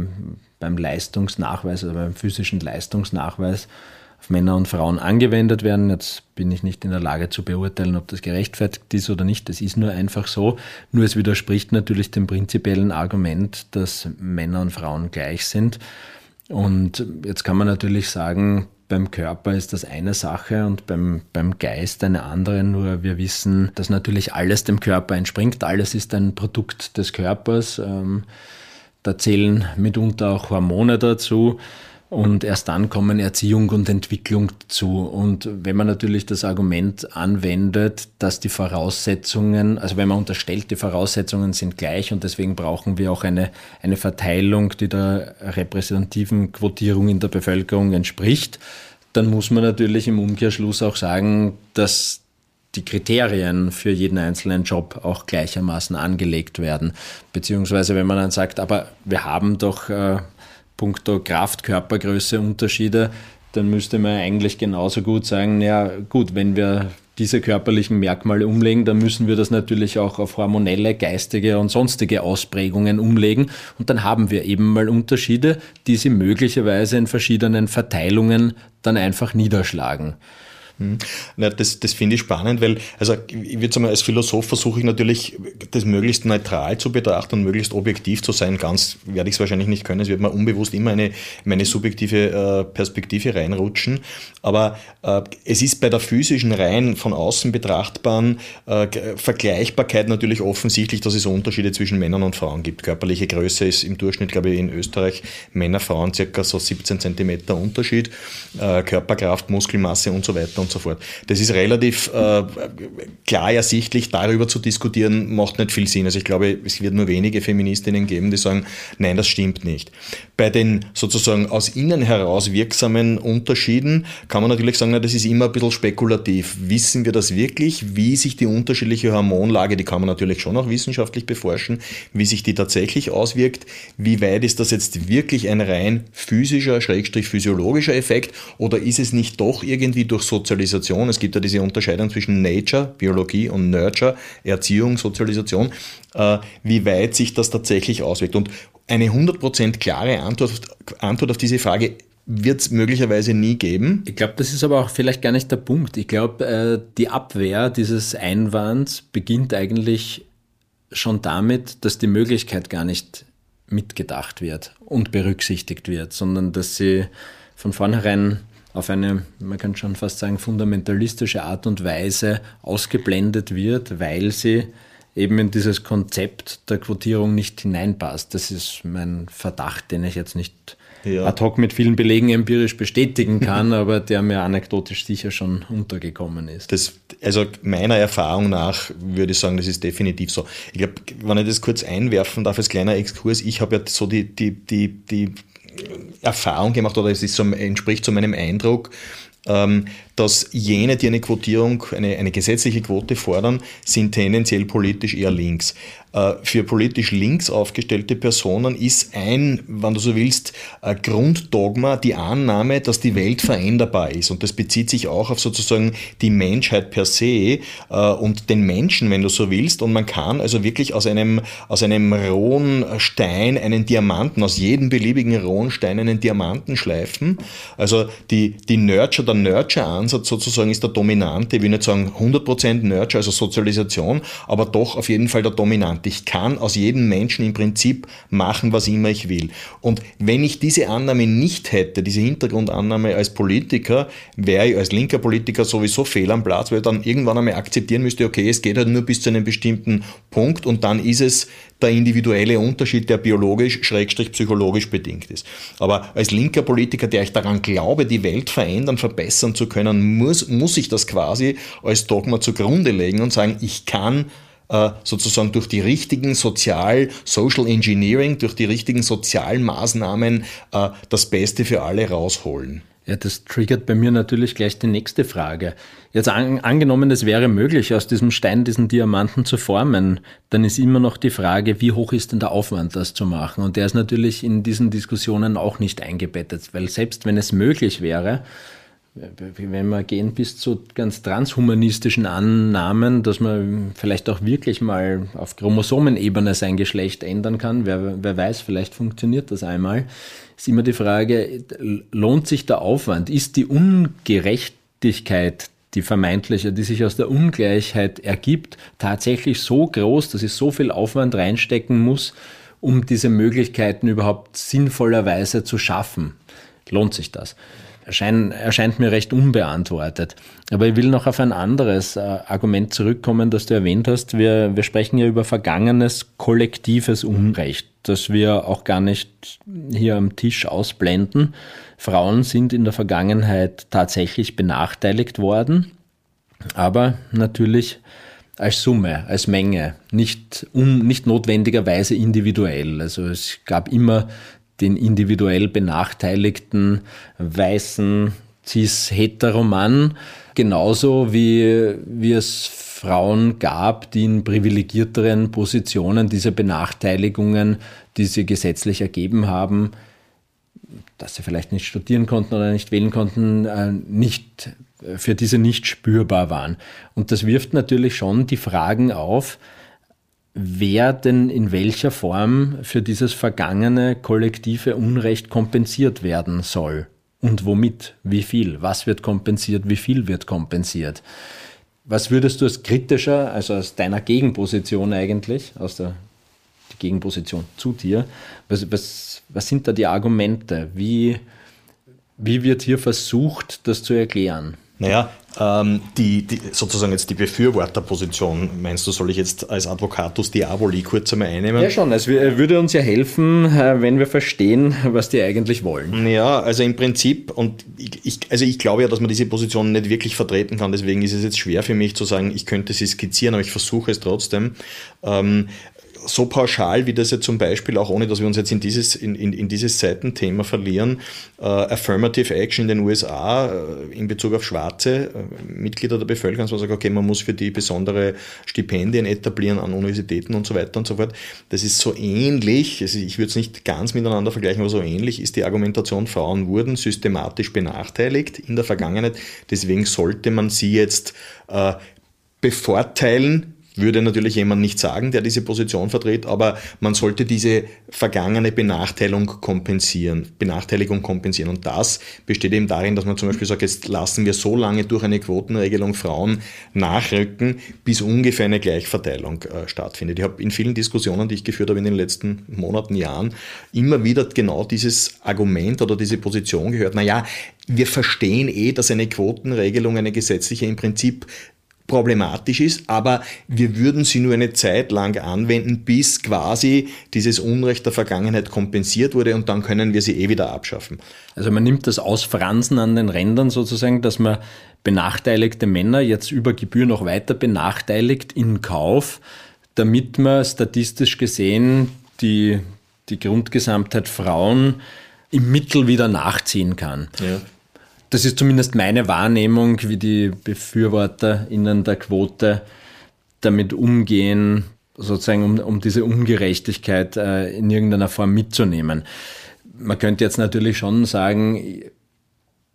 beim Leistungsnachweis, also beim physischen Leistungsnachweis Männer und Frauen angewendet werden. Jetzt bin ich nicht in der Lage zu beurteilen, ob das gerechtfertigt ist oder nicht. Das ist nur einfach so. Nur es widerspricht natürlich dem prinzipiellen Argument, dass Männer und Frauen gleich sind. Und jetzt kann man natürlich sagen, beim Körper ist das eine Sache und beim, beim Geist eine andere. Nur wir wissen, dass natürlich alles dem Körper entspringt. Alles ist ein Produkt des Körpers. Ähm, da zählen mitunter auch Hormone dazu. Und erst dann kommen Erziehung und Entwicklung zu. Und wenn man natürlich das Argument anwendet, dass die Voraussetzungen, also wenn man unterstellt, die Voraussetzungen sind gleich und deswegen brauchen wir auch eine, eine Verteilung, die der repräsentativen Quotierung in der Bevölkerung entspricht, dann muss man natürlich im Umkehrschluss auch sagen, dass die Kriterien für jeden einzelnen Job auch gleichermaßen angelegt werden. Beziehungsweise wenn man dann sagt, aber wir haben doch äh, puncto Kraft, Körpergröße Unterschiede, dann müsste man eigentlich genauso gut sagen, ja gut, wenn wir diese körperlichen Merkmale umlegen, dann müssen wir das natürlich auch auf hormonelle, geistige und sonstige Ausprägungen umlegen. Und dann haben wir eben mal Unterschiede, die sie möglicherweise in verschiedenen Verteilungen dann einfach niederschlagen. Hm. Na, das, das finde ich spannend, weil, also ich würde sagen, als Philosoph versuche ich natürlich, das möglichst neutral zu betrachten und möglichst objektiv zu sein. Ganz werde ich es wahrscheinlich nicht können. Es wird mir unbewusst immer eine meine subjektive äh, Perspektive reinrutschen. Aber äh, es ist bei der physischen, rein von außen betrachtbaren äh, Vergleichbarkeit natürlich offensichtlich, dass es Unterschiede zwischen Männern und Frauen gibt. Körperliche Größe ist im Durchschnitt, glaube ich, in Österreich Männer, Frauen circa so 17 Zentimeter Unterschied. Äh, Körperkraft, Muskelmasse und so weiter und so fort. Das ist relativ äh, klar ersichtlich, darüber zu diskutieren, macht nicht viel Sinn. Also ich glaube, es wird nur wenige Feministinnen geben, die sagen, nein, das stimmt nicht. Bei den sozusagen aus innen heraus wirksamen Unterschieden kann man natürlich sagen, na, das ist immer ein bisschen spekulativ. Wissen wir das wirklich, wie sich die unterschiedliche Hormonlage, die kann man natürlich schon auch wissenschaftlich beforschen, wie sich die tatsächlich auswirkt, wie weit ist das jetzt wirklich ein rein physischer, schrägstrich physiologischer Effekt oder ist es nicht doch irgendwie durch Sozialisation, es gibt ja diese Unterscheidung zwischen Nature, Biologie und Nurture, Erziehung, Sozialisation, äh, wie weit sich das tatsächlich auswirkt. Und eine 100% klare Antwort, Antwort auf diese Frage wird es möglicherweise nie geben. Ich glaube, das ist aber auch vielleicht gar nicht der Punkt. Ich glaube, äh, die Abwehr dieses Einwands beginnt eigentlich schon damit, dass die Möglichkeit gar nicht mitgedacht wird und berücksichtigt wird, sondern dass sie von vornherein auf eine, man kann schon fast sagen, fundamentalistische Art und Weise ausgeblendet wird, weil sie eben in dieses Konzept der Quotierung nicht hineinpasst. Das ist mein Verdacht, den ich jetzt nicht ja. ad hoc mit vielen Belegen empirisch bestätigen kann, aber der mir anekdotisch sicher schon untergekommen ist. Das, also meiner Erfahrung nach würde ich sagen, das ist definitiv so. Ich glaube, wenn ich das kurz einwerfen darf als kleiner Exkurs, ich habe ja so die, die, die, die Erfahrung gemacht oder es ist so, entspricht so meinem Eindruck, ähm, dass jene, die eine Quotierung, eine, eine gesetzliche Quote fordern, sind tendenziell politisch eher links. Äh, für politisch links aufgestellte Personen ist ein, wenn du so willst, Grunddogma die Annahme, dass die Welt veränderbar ist. Und das bezieht sich auch auf sozusagen die Menschheit per se äh, und den Menschen, wenn du so willst. Und man kann also wirklich aus einem, aus einem rohen Stein einen Diamanten, aus jedem beliebigen rohen Stein einen Diamanten schleifen. Also die, die Nurture, der Nurture-Ansatz sozusagen ist der dominante, ich will nicht sagen 100% Nurture, also Sozialisation, aber doch auf jeden Fall der dominante. Ich kann aus jedem Menschen im Prinzip machen, was immer ich will. Und wenn ich diese Annahme nicht hätte, diese Hintergrundannahme als Politiker, wäre ich als linker Politiker sowieso fehl am Platz, weil ich dann irgendwann einmal akzeptieren müsste, okay, es geht halt nur bis zu einem bestimmten Punkt und dann ist es der individuelle Unterschied, der biologisch, schrägstrich psychologisch bedingt ist. Aber als linker Politiker, der ich daran glaube, die Welt verändern, verbessern zu können, muss, muss ich das quasi als Dogma zugrunde legen und sagen, ich kann äh, sozusagen durch die richtigen Sozial, Social Engineering, durch die richtigen sozialen Maßnahmen äh, das Beste für alle rausholen. Ja, das triggert bei mir natürlich gleich die nächste Frage. Jetzt an, angenommen, es wäre möglich, aus diesem Stein diesen Diamanten zu formen, dann ist immer noch die Frage, wie hoch ist denn der Aufwand, das zu machen? Und der ist natürlich in diesen Diskussionen auch nicht eingebettet, weil selbst wenn es möglich wäre, wenn wir gehen bis zu ganz transhumanistischen Annahmen, dass man vielleicht auch wirklich mal auf Chromosomenebene sein Geschlecht ändern kann, wer, wer weiß, vielleicht funktioniert das einmal, ist immer die Frage, lohnt sich der Aufwand? Ist die Ungerechtigkeit, die vermeintliche, die sich aus der Ungleichheit ergibt, tatsächlich so groß, dass ich so viel Aufwand reinstecken muss, um diese Möglichkeiten überhaupt sinnvollerweise zu schaffen? Lohnt sich das? erscheint, erscheint mir recht unbeantwortet. Aber ich will noch auf ein anderes äh, Argument zurückkommen, das du erwähnt hast. Wir, wir sprechen ja über vergangenes kollektives Unrecht, das wir auch gar nicht hier am Tisch ausblenden. Frauen sind in der Vergangenheit tatsächlich benachteiligt worden, aber natürlich als Summe, als Menge, nicht, um, nicht notwendigerweise individuell. Also es gab immer den individuell benachteiligten weißen cis-heteromann, genauso wie, wie es Frauen gab, die in privilegierteren Positionen diese Benachteiligungen, die sie gesetzlich ergeben haben, dass sie vielleicht nicht studieren konnten oder nicht wählen konnten, äh, nicht, für diese nicht spürbar waren. Und das wirft natürlich schon die Fragen auf, wer denn in welcher Form für dieses vergangene kollektive Unrecht kompensiert werden soll. Und womit? Wie viel? Was wird kompensiert? Wie viel wird kompensiert? Was würdest du als kritischer, also aus deiner Gegenposition eigentlich, aus der Gegenposition zu dir, was, was, was sind da die Argumente? Wie, wie wird hier versucht, das zu erklären? Naja, ähm, die, die, sozusagen jetzt die Befürworterposition, meinst du, soll ich jetzt als Advocatus Diaboli kurz einmal einnehmen? Ja, schon. Es würde uns ja helfen, äh, wenn wir verstehen, was die eigentlich wollen. Ja, also im Prinzip, und ich, also ich glaube ja, dass man diese Position nicht wirklich vertreten kann, deswegen ist es jetzt schwer für mich zu sagen, ich könnte sie skizzieren, aber ich versuche es trotzdem. Ähm, so pauschal, wie das jetzt zum Beispiel, auch ohne dass wir uns jetzt in dieses, in, in, in dieses Seitenthema verlieren, äh, Affirmative Action in den USA äh, in Bezug auf schwarze äh, Mitglieder der Bevölkerung, man sagt, okay, man muss für die besondere Stipendien etablieren an Universitäten und so weiter und so fort. Das ist so ähnlich, also ich würde es nicht ganz miteinander vergleichen, aber so ähnlich ist die Argumentation, Frauen wurden systematisch benachteiligt in der Vergangenheit, deswegen sollte man sie jetzt äh, bevorteilen, würde natürlich jemand nicht sagen, der diese Position vertritt, aber man sollte diese vergangene Benachteiligung kompensieren, Benachteiligung kompensieren. Und das besteht eben darin, dass man zum Beispiel sagt, jetzt lassen wir so lange durch eine Quotenregelung Frauen nachrücken, bis ungefähr eine Gleichverteilung äh, stattfindet. Ich habe in vielen Diskussionen, die ich geführt habe in den letzten Monaten, Jahren, immer wieder genau dieses Argument oder diese Position gehört. Naja, wir verstehen eh, dass eine Quotenregelung, eine gesetzliche im Prinzip problematisch ist, aber wir würden sie nur eine Zeit lang anwenden, bis quasi dieses Unrecht der Vergangenheit kompensiert wurde und dann können wir sie eh wieder abschaffen. Also man nimmt das Ausfransen an den Rändern sozusagen, dass man benachteiligte Männer jetzt über Gebühr noch weiter benachteiligt in Kauf, damit man statistisch gesehen die, die Grundgesamtheit Frauen im Mittel wieder nachziehen kann. Ja. Das ist zumindest meine Wahrnehmung, wie die BefürworterInnen der Quote damit umgehen, sozusagen um, um diese Ungerechtigkeit äh, in irgendeiner Form mitzunehmen. Man könnte jetzt natürlich schon sagen,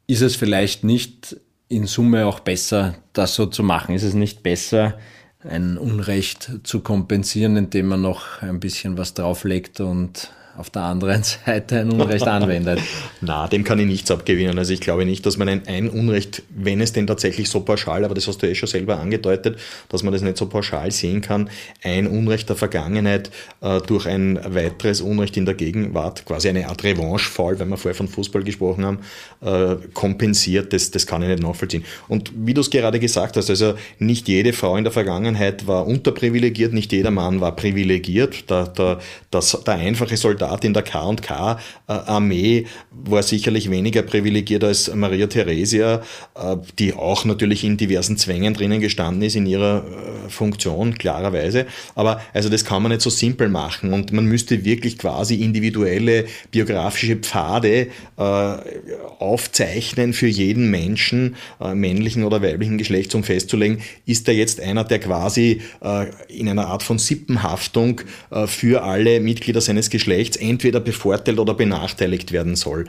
ist es vielleicht nicht in Summe auch besser, das so zu machen? Ist es nicht besser, ein Unrecht zu kompensieren, indem man noch ein bisschen was drauflegt und auf der anderen Seite ein Unrecht anwendet. Na, dem kann ich nichts abgewinnen. Also ich glaube nicht, dass man ein, ein Unrecht, wenn es denn tatsächlich so pauschal, aber das hast du eh schon selber angedeutet, dass man das nicht so pauschal sehen kann, ein Unrecht der Vergangenheit äh, durch ein weiteres Unrecht in der Gegenwart, quasi eine Art Revanche-Fall, wenn wir vorher von Fußball gesprochen haben, äh, kompensiert, das, das kann ich nicht nachvollziehen. Und wie du es gerade gesagt hast, also nicht jede Frau in der Vergangenheit war unterprivilegiert, nicht jeder Mann war privilegiert. Der, der, das, der einfache Soldat Soldat in der K&K-Armee war sicherlich weniger privilegiert als Maria Theresia, äh, die auch natürlich in diversen Zwängen drinnen gestanden ist in ihrer äh, Funktion, klarerweise. Aber also das kann man nicht so simpel machen und man müsste wirklich quasi individuelle biografische Pfade äh, aufzeichnen für jeden Menschen, männlichen oder weiblichen Geschlechts, um festzulegen, ist er jetzt einer, der quasi in einer Art von Sippenhaftung für alle Mitglieder seines Geschlechts Geschlechts entweder bevorteilt oder benachteiligt werden soll.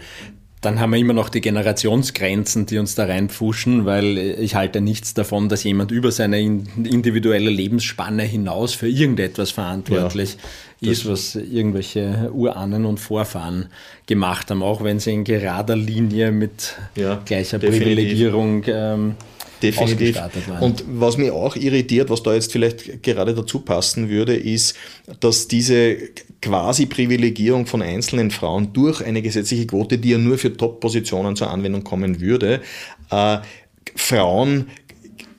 Dann haben wir immer noch die Generationsgrenzen, die uns da reinpfuschen, weil ich halte nichts davon, dass jemand über seine individuelle Lebensspanne hinaus für irgendetwas verantwortlich ja, ist, was irgendwelche Urahnen und Vorfahren gemacht haben, auch wenn sie in gerader Linie mit ja, gleicher definitiv. Privilegierung ähm, Definitiv. Und was mich auch irritiert, was da jetzt vielleicht gerade dazu passen würde, ist, dass diese quasi Privilegierung von einzelnen Frauen durch eine gesetzliche Quote, die ja nur für Top-Positionen zur Anwendung kommen würde, äh, Frauen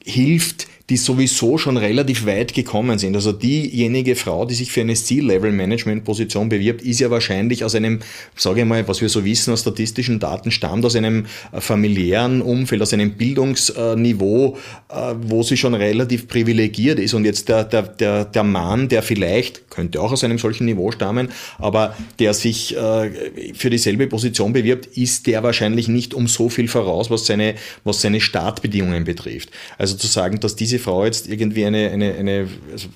hilft, die sowieso schon relativ weit gekommen sind. Also diejenige Frau, die sich für eine C-Level-Management-Position bewirbt, ist ja wahrscheinlich aus einem, sage ich mal, was wir so wissen aus statistischen Daten, stammt aus einem äh, familiären Umfeld, aus einem Bildungsniveau, äh, wo sie schon relativ privilegiert ist. Und jetzt der, der, der, der Mann, der vielleicht, könnte auch aus einem solchen Niveau stammen, aber der sich äh, für dieselbe Position bewirbt, ist der wahrscheinlich nicht um so viel voraus, was seine, was seine Startbedingungen betrifft. Also zu sagen, dass diese diese Frau jetzt irgendwie eine, eine, eine also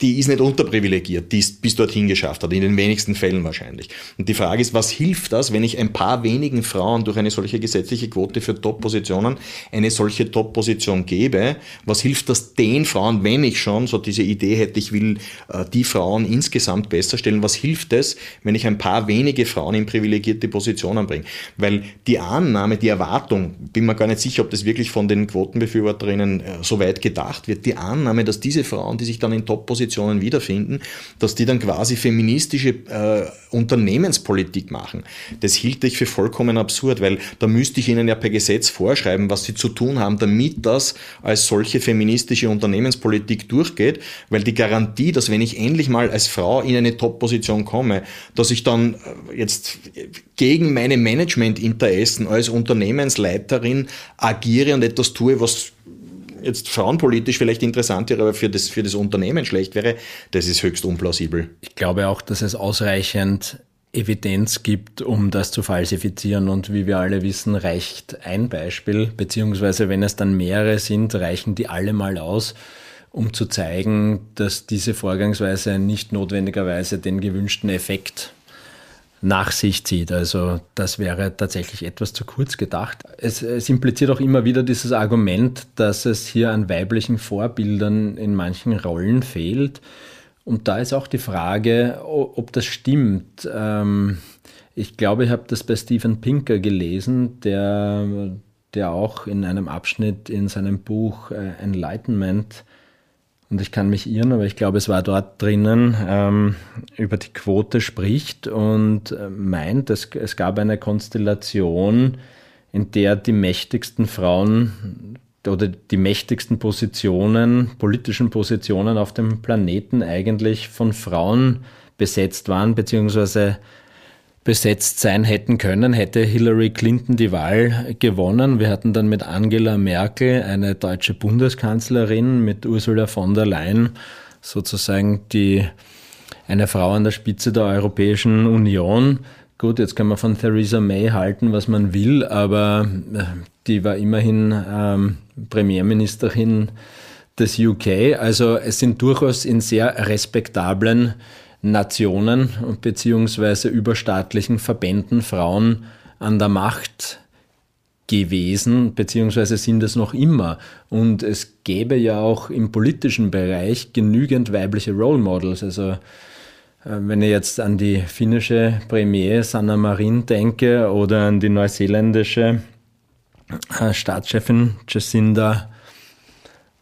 die ist nicht unterprivilegiert, die es bis dorthin geschafft hat, in den wenigsten Fällen wahrscheinlich. Und die Frage ist, was hilft das, wenn ich ein paar wenigen Frauen durch eine solche gesetzliche Quote für Top-Positionen eine solche Top-Position gebe? Was hilft das den Frauen, wenn ich schon so diese Idee hätte, ich will äh, die Frauen insgesamt besser stellen, was hilft es, wenn ich ein paar wenige Frauen in privilegierte Positionen bringe? Weil die Annahme, die Erwartung, bin mir gar nicht sicher, ob das wirklich von den Quotenbefürworterinnen äh, so weit gedacht wird, die Annahme, dass diese Frauen, die sich dann in Top-Positionen Top-Positionen wiederfinden, dass die dann quasi feministische äh, Unternehmenspolitik machen. Das hielt ich für vollkommen absurd, weil da müsste ich ihnen ja per Gesetz vorschreiben, was sie zu tun haben, damit das als solche feministische Unternehmenspolitik durchgeht, weil die Garantie, dass wenn ich endlich mal als Frau in eine Top-Position komme, dass ich dann äh, jetzt gegen meine Managementinteressen als Unternehmensleiterin agiere und etwas tue, was jetzt frauenpolitisch vielleicht interessant wäre, aber für das, für das Unternehmen schlecht wäre, das ist höchst unplausibel. Ich glaube auch, dass es ausreichend Evidenz gibt, um das zu falsifizieren. Und wie wir alle wissen, reicht ein Beispiel, beziehungsweise wenn es dann mehrere sind, reichen die alle mal aus, um zu zeigen, dass diese Vorgangsweise nicht notwendigerweise den gewünschten Effekt nach sich zieht. Also das wäre tatsächlich etwas zu kurz gedacht. Es, es, impliziert auch immer wieder dieses Argument, dass es hier an weiblichen Vorbildern in manchen Rollen fehlt. Und da ist auch die Frage, ob das stimmt. Ähm, ich glaube, ich habe das bei Steven Pinker gelesen, der, der auch in einem Abschnitt in seinem Buch äh, Enlightenment und ich kann mich irren, aber ich glaube, es war dort drinnen, ähm, über die Quote spricht und äh, meint, es, es gab eine Konstellation, in der die mächtigsten Frauen oder die mächtigsten Positionen, politischen Positionen auf dem Planeten eigentlich von Frauen besetzt waren, beziehungsweise besetzt sein hätten können, hätte Hillary Clinton die Wahl gewonnen. Wir hatten dann mit Angela Merkel eine deutsche Bundeskanzlerin, mit Ursula von der Leyen sozusagen die, eine Frau an der Spitze der Europäischen Union. Gut, jetzt kann man von Theresa May halten, was man will, aber äh, die war immerhin ähm, Premierministerin des UK. Also es sind durchaus in sehr respektablen Nationen beziehungsweise überstaatlichen Verbänden Frauen an der Macht gewesen, beziehungsweise sind es noch immer. Und es gäbe ja auch im politischen Bereich genügend weibliche Role Models. Also äh, wenn ich jetzt an die finnische Premier Sanna Marin denke oder an die neuseeländische äh, Staatschefin Jacinda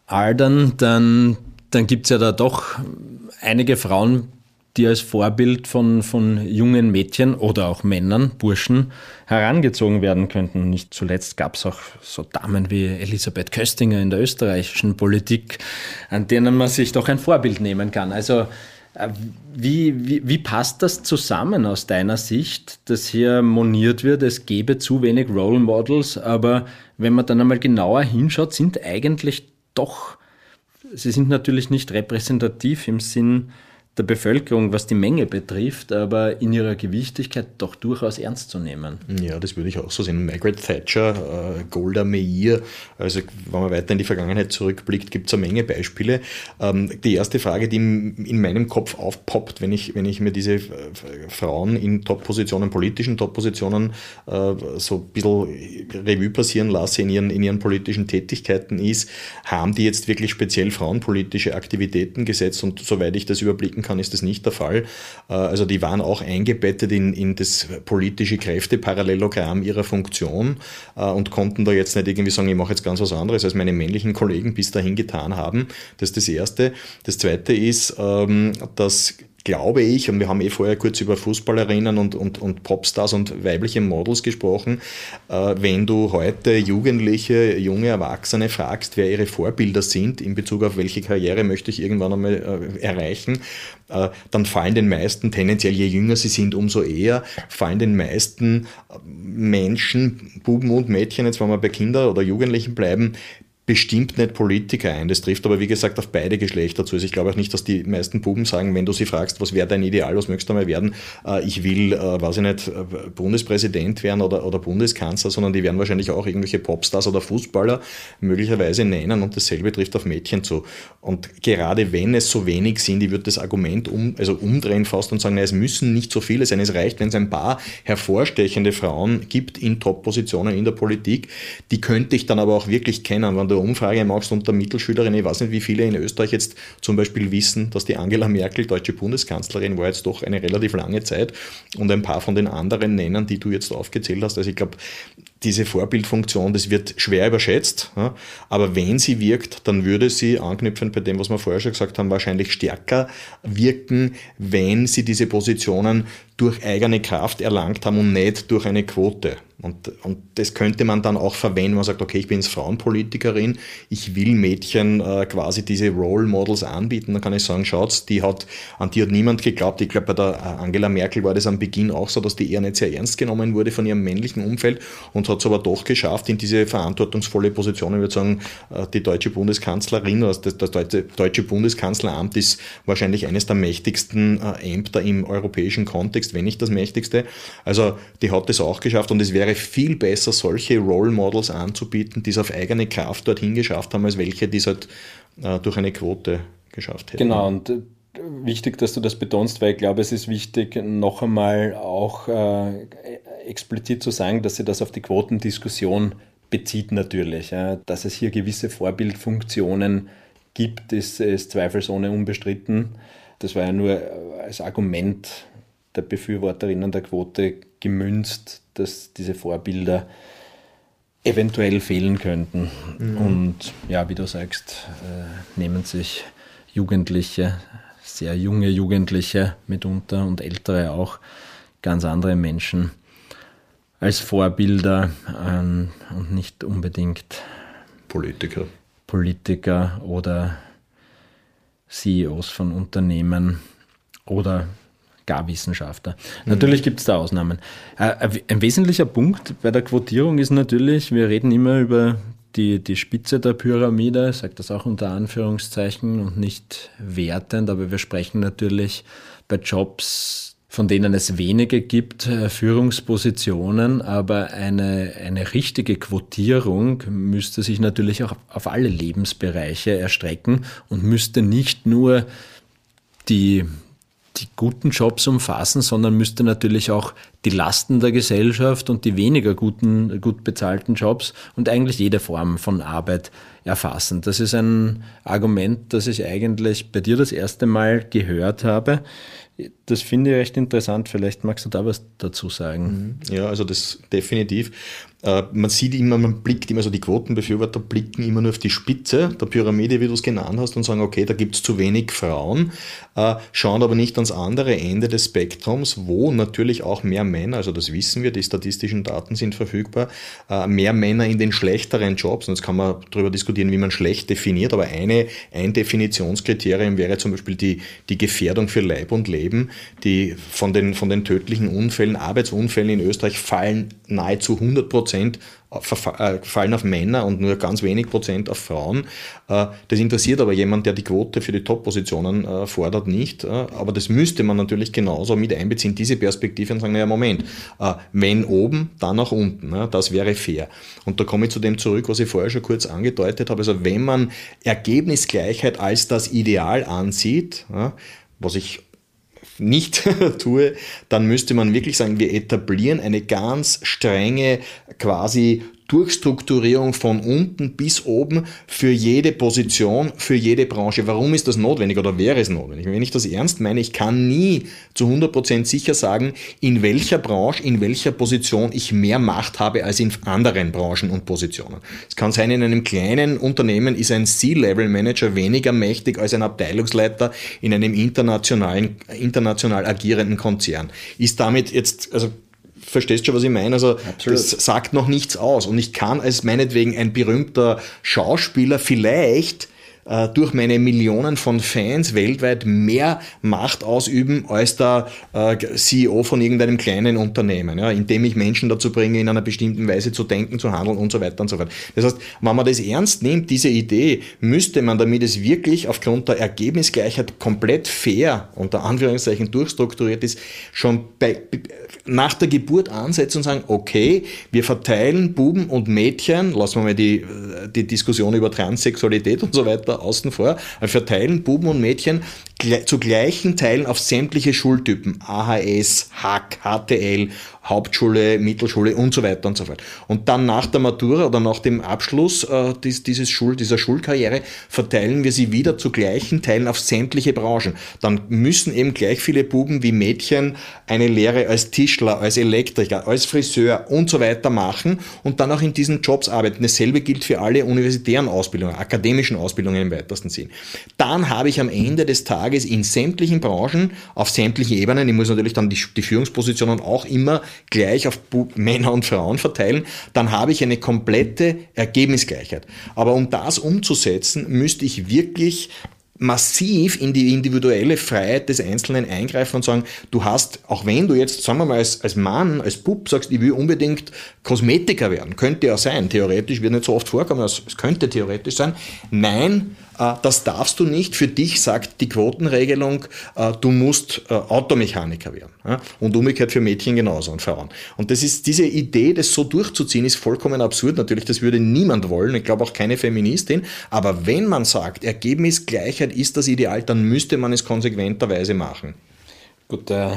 Ardern, dann, dann gibt es ja da doch einige Frauen, die als Vorbild von, von jungen Mädchen oder auch Männern, Burschen, herangezogen werden könnten. Nicht zuletzt gab es auch so Damen wie Elisabeth Köstinger in der österreichischen Politik, an denen man sich doch ein Vorbild nehmen kann. Also äh, wie, wie, wie passt das zusammen aus deiner Sicht, dass hier moniert wird, es gebe zu wenig Role Models, aber wenn man dann einmal genauer hinschaut, sind eigentlich doch, sie sind natürlich nicht repräsentativ im Sinn, der Bevölkerung, was die Menge betrifft, aber in ihrer Gewichtigkeit doch durchaus ernst zu nehmen. Ja, das würde ich auch so sehen. Margaret Thatcher, äh, Golda Meir, also wenn man weiter in die Vergangenheit zurückblickt, gibt es eine Menge Beispiele. Ähm, die erste Frage, die in meinem Kopf aufpoppt, wenn ich, wenn ich mir diese äh, Frauen in Top-Positionen, politischen Top-Positionen äh, so ein bisschen Revue passieren lasse in ihren, in ihren politischen Tätigkeiten ist, haben die jetzt wirklich speziell frauenpolitische Aktivitäten gesetzt und soweit ich das überblicken kann, ist das nicht der Fall. Äh, also die waren auch eingebettet in, in das politische Kräfteparallelogramm ihrer Funktion äh, und konnten da jetzt nicht irgendwie sagen, ich mache jetzt ganz was anderes, als meine männlichen Kollegen bis dahin getan haben. Das ist das Erste. Das Zweite ist, ähm, dass glaube ich, und wir haben eh vorher kurz über Fußballerinnen und, und, und Popstars und weibliche Models gesprochen, äh, wenn du heute Jugendliche, junge Erwachsene fragst, wer ihre Vorbilder sind, in Bezug auf welche Karriere möchte ich irgendwann einmal äh, erreichen, äh, dann fallen den meisten, tendenziell je jünger sie sind, umso eher, fallen den meisten äh, Menschen, Buben und Mädchen, jetzt wenn wir bei Kindern oder Jugendlichen bleiben, bestimmt nicht Politiker ein. Das trifft aber, wie gesagt, auf beide Geschlechter zu. Also ich glaube auch nicht, dass die meisten Buben sagen, wenn du sie fragst, was wäre dein Ideal, was möchtest du mal werden, äh, ich will, äh, weiß ich nicht, äh, Bundespräsident werden oder, oder Bundeskanzler, sondern die werden wahrscheinlich auch irgendwelche Popstars oder Fußballer möglicherweise nennen und dasselbe trifft auf Mädchen zu. Und gerade wenn es so wenig sind, ich würde das Argument um, also umdrehen fast und sagen, na, es müssen nicht so viele sein. Es reicht, wenn es ein paar hervorstechende Frauen gibt in Top-Positionen in der Politik. Die könnte ich dann aber auch wirklich kennen, wenn du eine Umfrage machst unter Mittelschülerinnen, ich weiß nicht, wie viele in Österreich jetzt zum Beispiel wissen, dass die Angela Merkel deutsche Bundeskanzlerin war jetzt doch eine relativ lange Zeit und ein paar von den anderen nennen, die du jetzt aufgezählt hast. Also ich glaube, diese Vorbildfunktion, das wird schwer überschätzt, ja, aber wenn sie wirkt, dann würde sie, anknüpfend bei dem, was wir vorher schon gesagt haben, wahrscheinlich stärker wirken, wenn sie diese Positionen durch eigene Kraft erlangt haben und nicht durch eine Quote. Und, und das könnte man dann auch verwenden, man sagt, okay, ich bin jetzt Frauenpolitikerin, ich will Mädchen äh, quasi diese Role Models anbieten. Dann kann ich sagen, schaut, die hat, an die hat niemand geglaubt. Ich glaube, bei der äh, Angela Merkel war das am Beginn auch so, dass die eher nicht sehr ernst genommen wurde von ihrem männlichen Umfeld und hat es aber doch geschafft, in diese verantwortungsvolle Position. Ich würde sagen, äh, die deutsche Bundeskanzlerin, also das, das deutsche, deutsche Bundeskanzleramt ist wahrscheinlich eines der mächtigsten äh, Ämter im europäischen Kontext, wenn nicht das mächtigste. Also die hat das auch geschafft und es wäre viel besser, solche Role Models anzubieten, die es auf eigene Kraft dorthin geschafft haben, als welche, die es halt äh, durch eine Quote geschafft hätten. Genau, und äh, wichtig, dass du das betonst, weil ich glaube, es ist wichtig, noch einmal auch äh, explizit zu sagen, dass sie das auf die Quotendiskussion bezieht natürlich. Ja. Dass es hier gewisse Vorbildfunktionen gibt, ist, ist zweifelsohne unbestritten. Das war ja nur als Argument der Befürworterinnen der Quote gemünzt, dass diese Vorbilder eventuell fehlen könnten. Mhm. Und ja, wie du sagst, äh, nehmen sich Jugendliche, sehr junge Jugendliche mitunter und ältere auch, ganz andere Menschen als Vorbilder ähm, und nicht unbedingt Politiker. Politiker oder CEOs von Unternehmen oder gar Wissenschaftler. Mhm. Natürlich gibt es da Ausnahmen. Äh, ein wesentlicher Punkt bei der Quotierung ist natürlich, wir reden immer über die, die Spitze der Pyramide, ich sage das auch unter Anführungszeichen und nicht wertend, aber wir sprechen natürlich bei Jobs, von denen es wenige gibt, äh, Führungspositionen, aber eine, eine richtige Quotierung müsste sich natürlich auch auf alle Lebensbereiche erstrecken und müsste nicht nur die die guten Jobs umfassen, sondern müsste natürlich auch die Lasten der Gesellschaft und die weniger guten, gut bezahlten Jobs und eigentlich jede Form von Arbeit erfassen. Das ist ein Argument, das ich eigentlich bei dir das erste Mal gehört habe. Das finde ich recht interessant. Vielleicht magst du da was dazu sagen. Mhm. Ja, also das definitiv. Äh, man sieht immer, man blickt immer so, die Quotenbefürworter blicken immer nur auf die Spitze der Pyramide, wie du es genannt hast, und sagen, okay, da gibt es zu wenig Frauen, äh, schauen aber nicht ans andere Ende des Spektrums, wo natürlich auch mehr Männer, also das wissen wir, die statistischen Daten sind verfügbar, äh, mehr Männer in den schlechteren Jobs, und jetzt kann man darüber diskutieren, wie man schlecht definiert, aber eine, ein Definitionskriterium wäre zum Beispiel die, die Gefährdung für Leib und Leben, die von den, von den tödlichen Unfällen, Arbeitsunfällen in Österreich fallen nahezu 100 Prozent äh, fallen auf Männer und nur ganz wenig Prozent auf Frauen. Äh, das interessiert aber jemand, der die Quote für die Top-Positionen äh, fordert, nicht. Aber das müsste man natürlich genauso mit einbeziehen, diese Perspektive und sagen, naja, Moment, wenn oben, dann nach unten. Das wäre fair. Und da komme ich zu dem zurück, was ich vorher schon kurz angedeutet habe. Also wenn man Ergebnisgleichheit als das Ideal ansieht, was ich nicht tue, dann müsste man wirklich sagen, wir etablieren eine ganz strenge quasi Durchstrukturierung von unten bis oben für jede Position, für jede Branche. Warum ist das notwendig oder wäre es notwendig? Wenn ich das ernst meine, ich kann nie zu 100% sicher sagen, in welcher Branche, in welcher Position ich mehr Macht habe als in anderen Branchen und Positionen. Es kann sein, in einem kleinen Unternehmen ist ein C-Level-Manager weniger mächtig als ein Abteilungsleiter in einem internationalen, international agierenden Konzern. Ist damit jetzt, also verstehst schon, was ich meine? Also Absolut. das sagt noch nichts aus. Und ich kann als meinetwegen ein berühmter Schauspieler vielleicht äh, durch meine Millionen von Fans weltweit mehr Macht ausüben als der äh, CEO von irgendeinem kleinen Unternehmen, ja, indem ich Menschen dazu bringe, in einer bestimmten Weise zu denken, zu handeln und so weiter und so fort. Das heißt, wenn man das ernst nimmt, diese Idee, müsste man, damit es wirklich aufgrund der Ergebnisgleichheit komplett fair, unter Anführungszeichen durchstrukturiert ist, schon bei, nach der Geburt ansetzen und sagen, okay, wir verteilen Buben und Mädchen, lassen wir mal die, die Diskussion über Transsexualität und so weiter außen vor, verteilen Buben und Mädchen zu gleichen Teilen auf sämtliche Schultypen, AHS, HAK, HTL, Hauptschule, Mittelschule und so weiter und so fort. Und dann nach der Matura oder nach dem Abschluss äh, dieses Schul, dieser Schulkarriere verteilen wir sie wieder zu gleichen Teilen auf sämtliche Branchen. Dann müssen eben gleich viele Buben wie Mädchen eine Lehre als Tischler, als Elektriker, als Friseur und so weiter machen und dann auch in diesen Jobs arbeiten. Dasselbe gilt für alle universitären Ausbildungen, akademischen Ausbildungen im weitesten Sinn. Dann habe ich am Ende des Tages in sämtlichen Branchen, auf sämtlichen Ebenen, ich muss natürlich dann die, die Führungspositionen auch immer gleich auf Männer und Frauen verteilen, dann habe ich eine komplette Ergebnisgleichheit. Aber um das umzusetzen, müsste ich wirklich massiv in die individuelle Freiheit des Einzelnen eingreifen und sagen, du hast, auch wenn du jetzt, sagen wir mal, als, als Mann, als Bub sagst, ich will unbedingt Kosmetiker werden, könnte ja sein, theoretisch, wird nicht so oft vorkommen, es könnte theoretisch sein. Nein, das darfst du nicht. Für dich sagt die Quotenregelung, äh, du musst äh, Automechaniker werden. Und umgekehrt für Mädchen genauso und Frauen. Und das ist, diese Idee, das so durchzuziehen, ist vollkommen absurd. Natürlich, das würde niemand wollen. Ich glaube auch keine Feministin. Aber wenn man sagt, Ergebnisgleichheit ist das Ideal, dann müsste man es konsequenterweise machen. Gut, äh,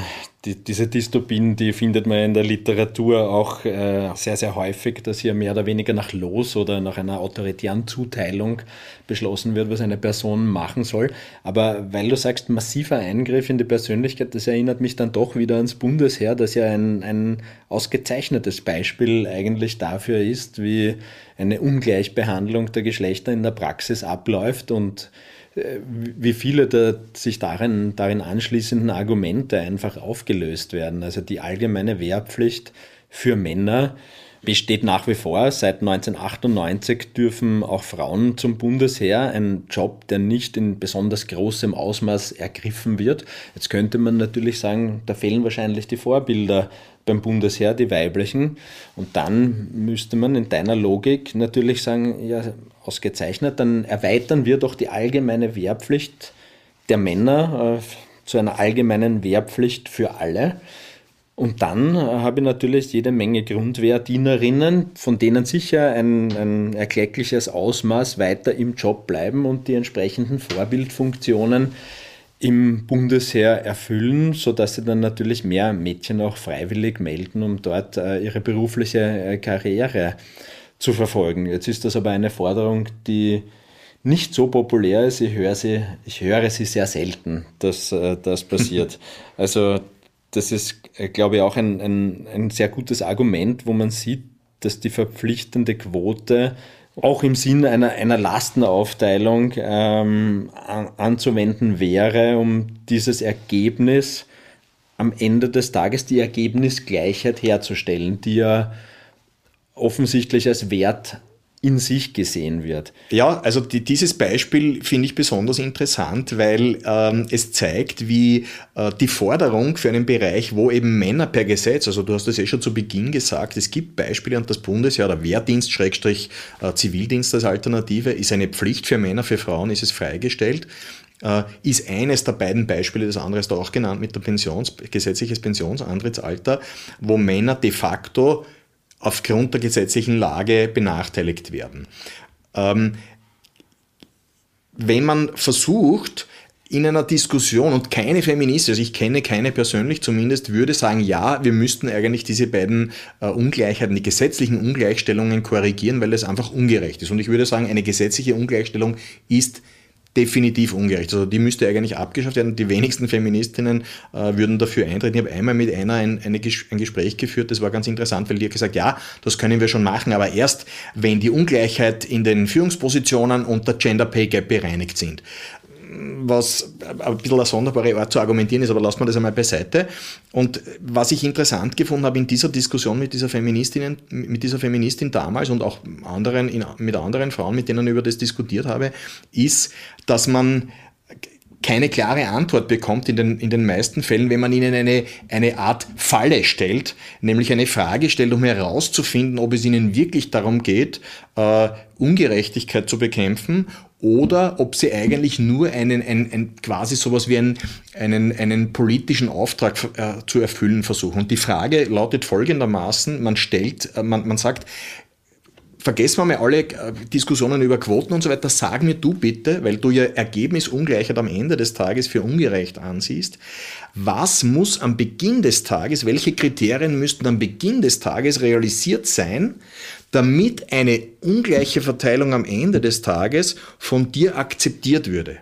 die, diese Dystopien, die findet man in der Literatur auch äh, sehr, sehr häufig, dass hier mehr oder weniger nach Los oder nach einer autoritären Zuteilung beschlossen wird, was eine Person machen soll. Aber weil du sagst, massiver Eingriff in die Persönlichkeit, das erinnert mich dann doch wieder ans Bundesheer, das ja ein, ein ausgezeichnetes Beispiel eigentlich dafür ist, wie eine Ungleichbehandlung der Geschlechter in der Praxis abläuft und wie viele der sich darin, darin anschließenden Argumente einfach aufgelöst werden. Also die allgemeine Wehrpflicht für Männer besteht nach wie vor. Seit 1998 dürfen auch Frauen zum Bundesheer, ein Job, der nicht in besonders großem Ausmaß ergriffen wird. Jetzt könnte man natürlich sagen, da fehlen wahrscheinlich die Vorbilder beim Bundesheer, die weiblichen. Und dann müsste man in deiner Logik natürlich sagen, ja, ausgezeichnet, dann erweitern wir doch die allgemeine Wehrpflicht der Männer äh, zu einer allgemeinen Wehrpflicht für alle. Und dann äh, habe ich natürlich jede Menge Grundwehrdienerinnen, von denen sicher ein, ein erkleckliches Ausmaß weiter im Job bleiben und die entsprechenden Vorbildfunktionen im Bundesheer erfüllen, sodass sie dann natürlich mehr Mädchen auch freiwillig melden, um dort äh, ihre berufliche äh, Karriere zu verfolgen. Jetzt ist das aber eine Forderung, die nicht so populär ist. Ich höre sie, ich höre sie sehr selten, dass äh, das passiert. also das ist, glaube ich, auch ein, ein, ein sehr gutes Argument, wo man sieht, dass die verpflichtende Quote auch im Sinn einer, einer Lastenaufteilung ähm, an, anzuwenden wäre, um dieses Ergebnis am Ende des Tages, die Ergebnisgleichheit herzustellen, die ja offensichtlich als Wert in sich gesehen wird. Ja, also die, dieses Beispiel finde ich besonders interessant, weil ähm, es zeigt, wie äh, die Forderung für einen Bereich, wo eben Männer per Gesetz, also du hast das eh schon zu Beginn gesagt, es gibt Beispiele und das Bundesjahr, der Wehrdienst, Schrägstrich äh, Zivildienst als Alternative, ist eine Pflicht für Männer, für Frauen ist es freigestellt äh, ist eines der beiden Beispiele, das andere ist da auch genannt mit der Pensions, gesetzliches Pensionsantrittsalter, wo Männer de facto aufgrund der gesetzlichen Lage benachteiligt werden. Ähm, wenn man versucht, in einer Diskussion und keine Feministin, also ich kenne keine persönlich zumindest, würde sagen, ja, wir müssten eigentlich diese beiden äh, Ungleichheiten, die gesetzlichen Ungleichstellungen korrigieren, weil es einfach ungerecht ist. Und ich würde sagen, eine gesetzliche Ungleichstellung ist definitiv ungerecht. Also die müsste eigentlich abgeschafft werden. Die wenigsten Feministinnen äh, würden dafür eintreten. Ich habe einmal mit einer ein, eine, ein Gespräch geführt, das war ganz interessant, weil die hat gesagt, ja, das können wir schon machen, aber erst, wenn die Ungleichheit in den Führungspositionen und der Gender Pay Gap bereinigt sind was ein bisschen eine sonderbare Art zu argumentieren ist, aber lassen wir das einmal beiseite. Und was ich interessant gefunden habe in dieser Diskussion mit dieser Feministin, mit dieser Feministin damals und auch anderen, mit anderen Frauen, mit denen ich über das diskutiert habe, ist, dass man keine klare Antwort bekommt in den, in den meisten Fällen, wenn man ihnen eine, eine Art Falle stellt, nämlich eine Frage stellt, um herauszufinden, ob es ihnen wirklich darum geht, äh, Ungerechtigkeit zu bekämpfen oder ob sie eigentlich nur einen, ein, ein, quasi sowas wie einen, einen, einen politischen Auftrag äh, zu erfüllen versuchen. Und die Frage lautet folgendermaßen, man stellt, äh, man, man sagt, vergessen wir mal alle äh, Diskussionen über Quoten und so weiter. Sag mir du bitte, weil du ja Ergebnisungleichheit am Ende des Tages für ungerecht ansiehst, was muss am Beginn des Tages, welche Kriterien müssten am Beginn des Tages realisiert sein, damit eine ungleiche Verteilung am Ende des Tages von dir akzeptiert würde?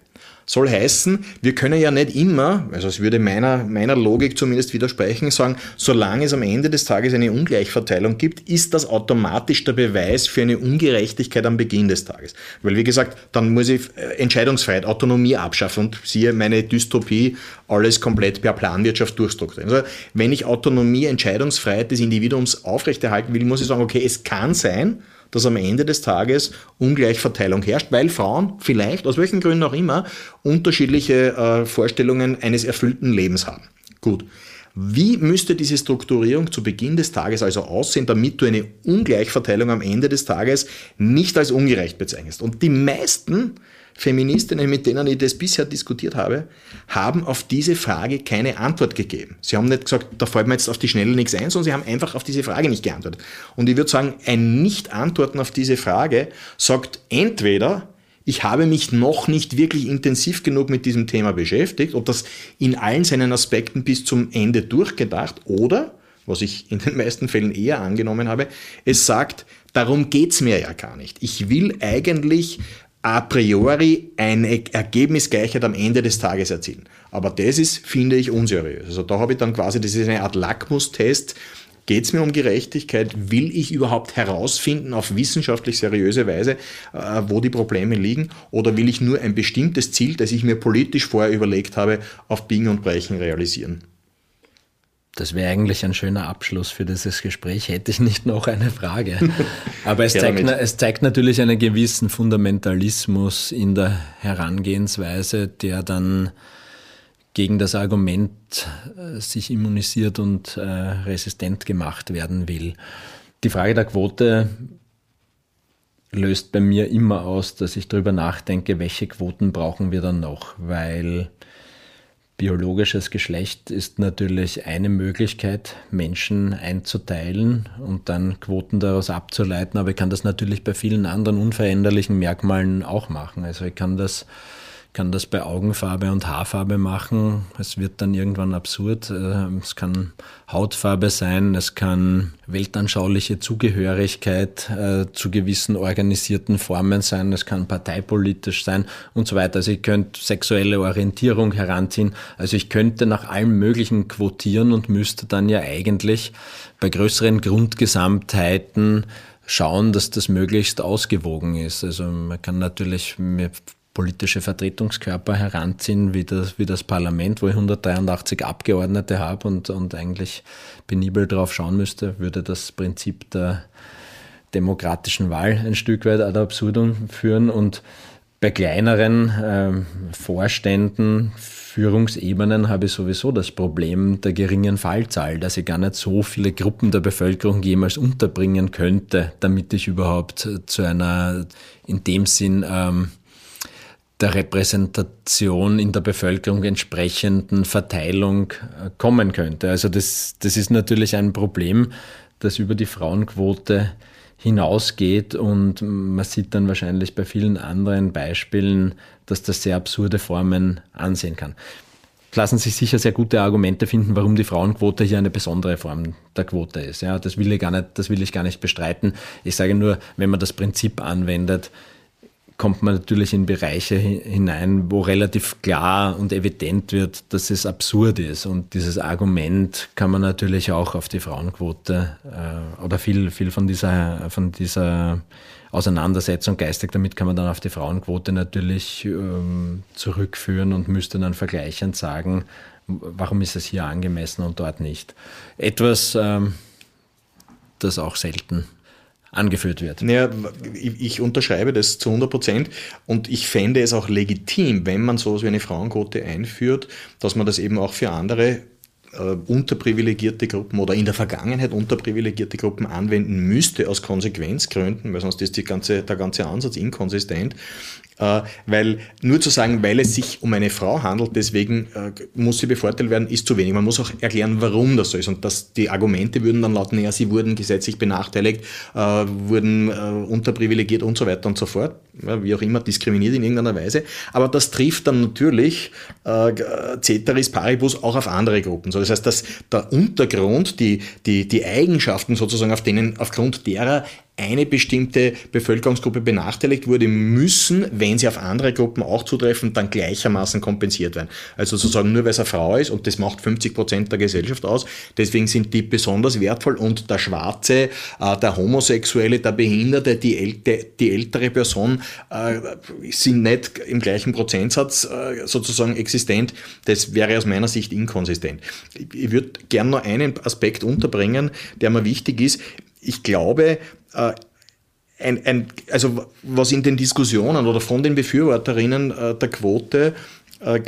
Soll heißen, wir können ja nicht immer, also es würde meiner, meiner Logik zumindest widersprechen, sagen, solange es am Ende des Tages eine Ungleichverteilung gibt, ist das automatisch der Beweis für eine Ungerechtigkeit am Beginn des Tages. Weil wie gesagt, dann muss ich äh, Entscheidungsfreiheit, Autonomie abschaffen und siehe meine Dystopie, alles komplett per Planwirtschaft durchstrukturieren. Also wenn ich Autonomie, Entscheidungsfreiheit des Individuums aufrechterhalten will, muss ich sagen, okay, es kann sein, dass am Ende des Tages Ungleichverteilung herrscht, weil Frauen vielleicht, aus welchen Gründen auch immer, unterschiedliche äh, Vorstellungen eines erfüllten Lebens haben. Gut. Wie müsste diese Strukturierung zu Beginn des Tages also aussehen, damit du eine Ungleichverteilung am Ende des Tages nicht als ungerecht bezeichnest? Und die meisten Feministinnen, mit denen ich das bisher diskutiert habe, haben auf diese Frage keine Antwort gegeben. Sie haben nicht gesagt, da fällt mir jetzt auf die Schnelle nichts ein, sondern sie haben einfach auf diese Frage nicht geantwortet. Und ich würde sagen, ein Nicht-Antworten auf diese Frage sagt entweder, ich habe mich noch nicht wirklich intensiv genug mit diesem Thema beschäftigt und das in allen seinen Aspekten bis zum Ende durchgedacht oder, was ich in den meisten Fällen eher angenommen habe, es sagt, darum geht's mir ja gar nicht. Ich will eigentlich a priori eine Ergebnisgleichheit am Ende des Tages erzielen. Aber das ist, finde ich, unseriös. Also da habe ich dann quasi, das ist eine Art Lackmustest. Geht es mir um Gerechtigkeit? Will ich überhaupt herausfinden auf wissenschaftlich seriöse Weise, äh, wo die Probleme liegen? Oder will ich nur ein bestimmtes Ziel, das ich mir politisch vorher überlegt habe, auf Biegen und Brechen realisieren? Das wäre eigentlich ein schöner Abschluss für dieses Gespräch, hätte ich nicht noch eine Frage. Aber es, zeigt, es zeigt natürlich einen gewissen Fundamentalismus in der Herangehensweise, der dann gegen das Argument äh, sich immunisiert und äh, resistent gemacht werden will. Die Frage der Quote löst bei mir immer aus, dass ich darüber nachdenke, welche Quoten brauchen wir dann noch, weil Biologisches Geschlecht ist natürlich eine Möglichkeit, Menschen einzuteilen und dann Quoten daraus abzuleiten, aber ich kann das natürlich bei vielen anderen unveränderlichen Merkmalen auch machen. Also ich kann das kann das bei Augenfarbe und Haarfarbe machen. Es wird dann irgendwann absurd. Äh, es kann Hautfarbe sein, es kann weltanschauliche Zugehörigkeit äh, zu gewissen organisierten Formen sein, es kann parteipolitisch sein und so weiter. Also ich könnte sexuelle Orientierung heranziehen. Also ich könnte nach allem Möglichen quotieren und müsste dann ja eigentlich bei größeren Grundgesamtheiten schauen, dass das möglichst ausgewogen ist. Also man kann natürlich mir politische Vertretungskörper heranziehen, wie das, wie das Parlament, wo ich 183 Abgeordnete habe und, und eigentlich penibel drauf schauen müsste, würde das Prinzip der demokratischen Wahl ein Stück weit ad absurdum führen und bei kleineren äh, Vorständen, Führungsebenen habe ich sowieso das Problem der geringen Fallzahl, dass ich gar nicht so viele Gruppen der Bevölkerung jemals unterbringen könnte, damit ich überhaupt zu einer in dem Sinn ähm, der Repräsentation in der Bevölkerung entsprechenden Verteilung äh, kommen könnte. Also das, das ist natürlich ein Problem, das über die Frauenquote hinausgeht und man sieht dann wahrscheinlich bei vielen anderen Beispielen, dass das sehr absurde Formen ansehen kann. Lassen sich sicher sehr gute Argumente finden, warum die Frauenquote hier eine besondere Form der Quote ist. Ja, das will ich gar nicht, das will ich gar nicht bestreiten. Ich sage nur, wenn man das Prinzip anwendet, kommt man natürlich in Bereiche hinein, wo relativ klar und evident wird, dass es absurd ist. Und dieses Argument kann man natürlich auch auf die Frauenquote äh, oder viel, viel von dieser, von dieser Auseinandersetzung geistig damit kann man dann auf die Frauenquote natürlich ähm, zurückführen und müsste dann vergleichend sagen, warum ist es hier angemessen und dort nicht. Etwas, ähm, das auch selten angeführt wird. Ja, ich, ich unterschreibe das zu 100 Prozent und ich fände es auch legitim, wenn man sowas wie eine Frauenquote einführt, dass man das eben auch für andere äh, unterprivilegierte Gruppen oder in der Vergangenheit unterprivilegierte Gruppen anwenden müsste aus Konsequenzgründen, weil sonst ist ganze, der ganze Ansatz inkonsistent. Äh, weil nur zu sagen, weil es sich um eine Frau handelt, deswegen äh, muss sie bevorteilt werden, ist zu wenig. Man muss auch erklären, warum das so ist. Und dass die Argumente würden dann lauten, ja, sie wurden gesetzlich benachteiligt, äh, wurden unterprivilegiert und so weiter und so fort, wie auch immer, diskriminiert in irgendeiner Weise. Aber das trifft dann natürlich Ceteris Paribus auch auf andere Gruppen. So, das heißt, dass der Untergrund, die, die, die Eigenschaften sozusagen, auf denen, aufgrund derer eine bestimmte Bevölkerungsgruppe benachteiligt wurde, müssen, wenn sie auf andere Gruppen auch zutreffen, dann gleichermaßen kompensiert werden. Also sozusagen nur weil es eine Frau ist und das macht 50 Prozent der Gesellschaft aus, deswegen sind die besonders wertvoll und der Schwarze, äh, der Homosexuelle, der Behinderte, die, älte, die ältere Person äh, sind nicht im gleichen Prozentsatz äh, sozusagen existent. Das wäre aus meiner Sicht inkonsistent. Ich würde gerne noch einen Aspekt unterbringen, der mir wichtig ist. Ich glaube, äh, ein, ein, also was in den Diskussionen oder von den Befürworterinnen äh, der Quote äh,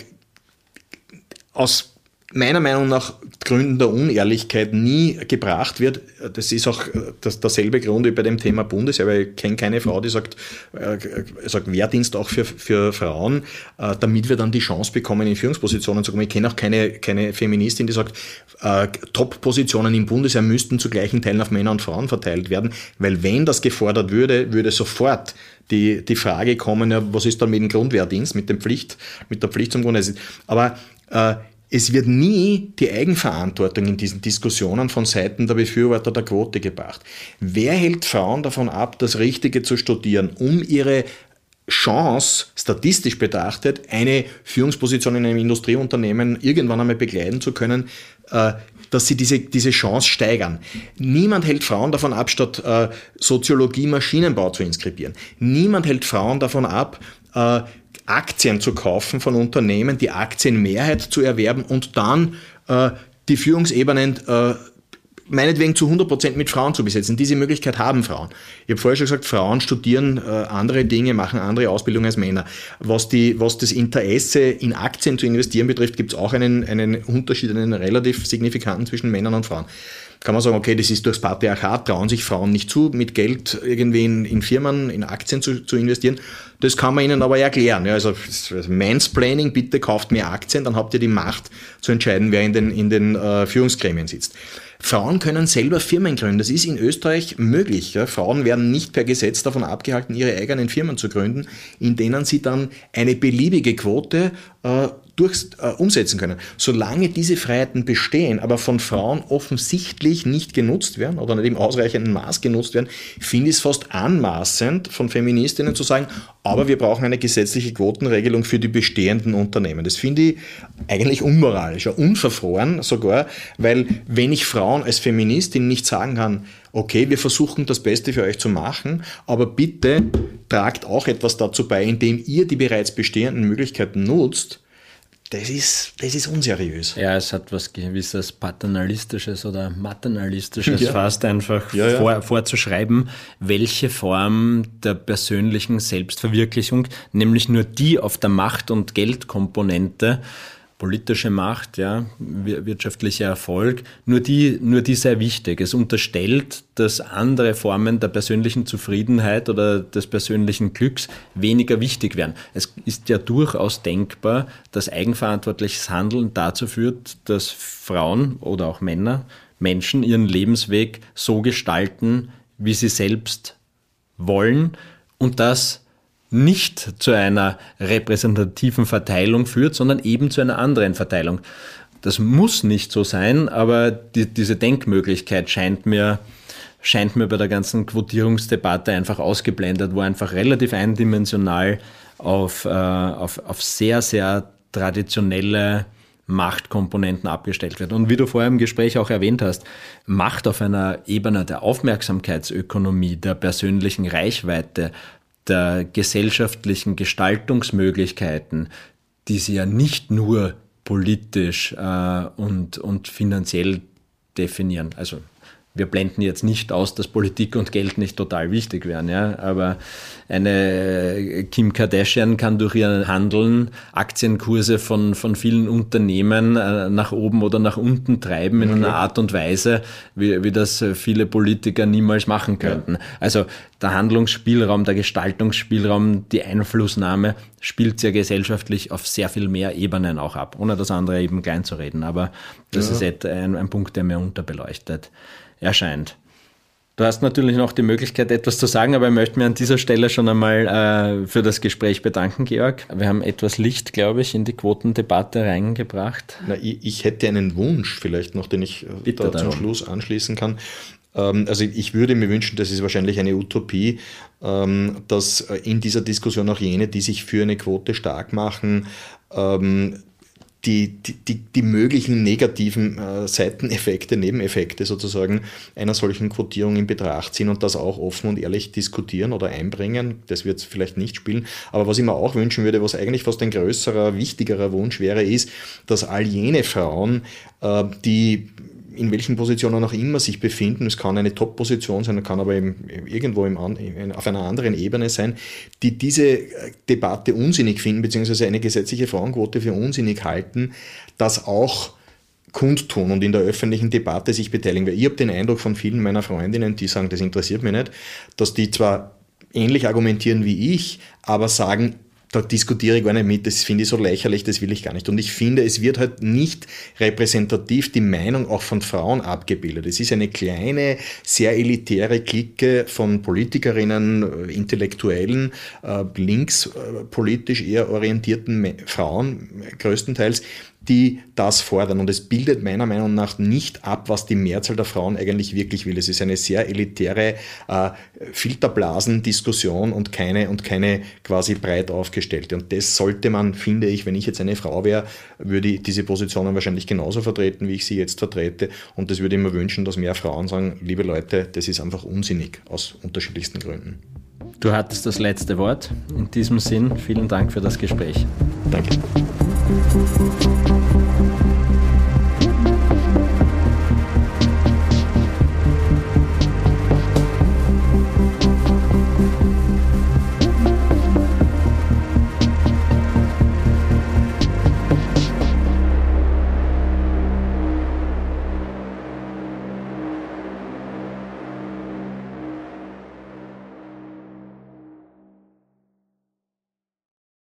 aus meiner Meinung nach Gründen der Unehrlichkeit nie gebracht wird. Das ist auch das, derselbe Grund wie bei dem Thema Bundesheer, weil ich kenne keine Frau, die sagt, äh, sagt Wehrdienst auch für, für Frauen, äh, damit wir dann die Chance bekommen, in Führungspositionen zu kommen. Ich kenne auch keine, keine Feministin, die sagt, äh, Top-Positionen im Bundesheer müssten zu gleichen Teilen auf Männer und Frauen verteilt werden, weil wenn das gefordert würde, würde sofort die, die Frage kommen, ja, was ist dann mit dem Grundwehrdienst, mit, dem Pflicht, mit der Pflicht zum Grundwehrdienst. Aber äh, es wird nie die Eigenverantwortung in diesen Diskussionen von Seiten der Befürworter der Quote gebracht. Wer hält Frauen davon ab, das Richtige zu studieren, um ihre Chance, statistisch betrachtet, eine Führungsposition in einem Industrieunternehmen irgendwann einmal begleiten zu können, äh, dass sie diese, diese Chance steigern. Niemand hält Frauen davon ab, statt äh, Soziologie Maschinenbau zu inskribieren. Niemand hält Frauen davon ab, äh, Aktien zu kaufen von Unternehmen, die Aktienmehrheit zu erwerben und dann äh, die Führungsebenen äh, meinetwegen zu 100% mit Frauen zu besetzen. Diese Möglichkeit haben Frauen. Ich habe vorher schon gesagt, Frauen studieren äh, andere Dinge, machen andere Ausbildungen als Männer. Was, die, was das Interesse in Aktien zu investieren betrifft, gibt es auch einen, einen Unterschied, einen relativ signifikanten zwischen Männern und Frauen kann man sagen, okay, das ist durchs Patriarchat, trauen sich Frauen nicht zu, mit Geld irgendwie in, in Firmen, in Aktien zu, zu investieren. Das kann man ihnen aber erklären. Ja, also, also Mansplaining, bitte kauft mehr Aktien, dann habt ihr die Macht zu entscheiden, wer in den, in den äh, Führungsgremien sitzt. Frauen können selber Firmen gründen. Das ist in Österreich möglich. Ja. Frauen werden nicht per Gesetz davon abgehalten, ihre eigenen Firmen zu gründen, in denen sie dann eine beliebige Quote äh, durch, äh, umsetzen können. Solange diese Freiheiten bestehen, aber von Frauen offensichtlich nicht genutzt werden oder nicht im ausreichenden Maß genutzt werden, finde ich es fast anmaßend von Feministinnen zu sagen, aber wir brauchen eine gesetzliche Quotenregelung für die bestehenden Unternehmen. Das finde ich eigentlich unmoralisch, ja, unverfroren sogar, weil wenn ich Frauen als Feministin nicht sagen kann, okay, wir versuchen das Beste für euch zu machen, aber bitte tragt auch etwas dazu bei, indem ihr die bereits bestehenden Möglichkeiten nutzt, das ist, das ist unseriös. Ja, es hat was gewisses Paternalistisches oder Maternalistisches ja. fast einfach ja, ja. Vor, vorzuschreiben, welche Form der persönlichen Selbstverwirklichung, nämlich nur die auf der Macht- und Geldkomponente, politische Macht, ja, wirtschaftlicher Erfolg, nur die, nur die sehr wichtig. Es unterstellt, dass andere Formen der persönlichen Zufriedenheit oder des persönlichen Glücks weniger wichtig wären. Es ist ja durchaus denkbar, dass eigenverantwortliches Handeln dazu führt, dass Frauen oder auch Männer, Menschen ihren Lebensweg so gestalten, wie sie selbst wollen und das nicht zu einer repräsentativen Verteilung führt, sondern eben zu einer anderen Verteilung. Das muss nicht so sein, aber die, diese Denkmöglichkeit scheint mir, scheint mir bei der ganzen Quotierungsdebatte einfach ausgeblendet, wo einfach relativ eindimensional auf, äh, auf, auf sehr, sehr traditionelle Machtkomponenten abgestellt wird. Und wie du vorher im Gespräch auch erwähnt hast, Macht auf einer Ebene der Aufmerksamkeitsökonomie, der persönlichen Reichweite, der gesellschaftlichen Gestaltungsmöglichkeiten, die sie ja nicht nur politisch äh, und, und finanziell definieren. Also wir blenden jetzt nicht aus, dass Politik und Geld nicht total wichtig wären, ja, aber eine Kim Kardashian kann durch ihren Handeln Aktienkurse von, von vielen Unternehmen äh, nach oben oder nach unten treiben in einer Art und Weise, wie, wie das viele Politiker niemals machen könnten. Ja. Also der Handlungsspielraum, der Gestaltungsspielraum, die Einflussnahme spielt ja gesellschaftlich auf sehr viel mehr Ebenen auch ab, ohne das andere eben klein zu reden. Aber das ja. ist ein, ein Punkt, der mir unterbeleuchtet erscheint. Du hast natürlich noch die Möglichkeit, etwas zu sagen, aber ich möchte mir an dieser Stelle schon einmal äh, für das Gespräch bedanken, Georg. Wir haben etwas Licht, glaube ich, in die Quotendebatte reingebracht. Na, ich, ich, hätte einen Wunsch vielleicht noch, den ich äh, Bitte da zum Schluss anschließen kann. Ähm, also ich würde mir wünschen, das ist wahrscheinlich eine Utopie, ähm, dass äh, in dieser Diskussion auch jene, die sich für eine Quote stark machen, ähm, die, die, die möglichen negativen äh, Seiteneffekte, Nebeneffekte sozusagen einer solchen Quotierung in Betracht ziehen und das auch offen und ehrlich diskutieren oder einbringen. Das wird es vielleicht nicht spielen. Aber was ich mir auch wünschen würde, was eigentlich fast ein größerer, wichtigerer Wunsch wäre, ist, dass all jene Frauen, äh, die in welchen Positionen auch immer sich befinden. Es kann eine Top-Position sein, kann aber im, irgendwo im, auf einer anderen Ebene sein, die diese äh, Debatte unsinnig finden, beziehungsweise eine gesetzliche Frauenquote für unsinnig halten, das auch kundtun und in der öffentlichen Debatte sich beteiligen. Weil ich habe den Eindruck von vielen meiner Freundinnen, die sagen, das interessiert mich nicht, dass die zwar ähnlich argumentieren wie ich, aber sagen, da diskutiere ich gar nicht mit, das finde ich so lächerlich, das will ich gar nicht. Und ich finde, es wird halt nicht repräsentativ die Meinung auch von Frauen abgebildet. Es ist eine kleine, sehr elitäre Clique von Politikerinnen, äh, Intellektuellen, äh, linkspolitisch äh, eher orientierten Frauen größtenteils, die das fordern. Und es bildet meiner Meinung nach nicht ab, was die Mehrzahl der Frauen eigentlich wirklich will. Es ist eine sehr elitäre äh, Filterblasendiskussion und keine, und keine quasi breit aufgestellte. Und das sollte man, finde ich, wenn ich jetzt eine Frau wäre, würde ich diese Positionen wahrscheinlich genauso vertreten, wie ich sie jetzt vertrete. Und das würde ich mir wünschen, dass mehr Frauen sagen, liebe Leute, das ist einfach unsinnig aus unterschiedlichsten Gründen. Du hattest das letzte Wort. In diesem Sinn, vielen Dank für das Gespräch. Danke.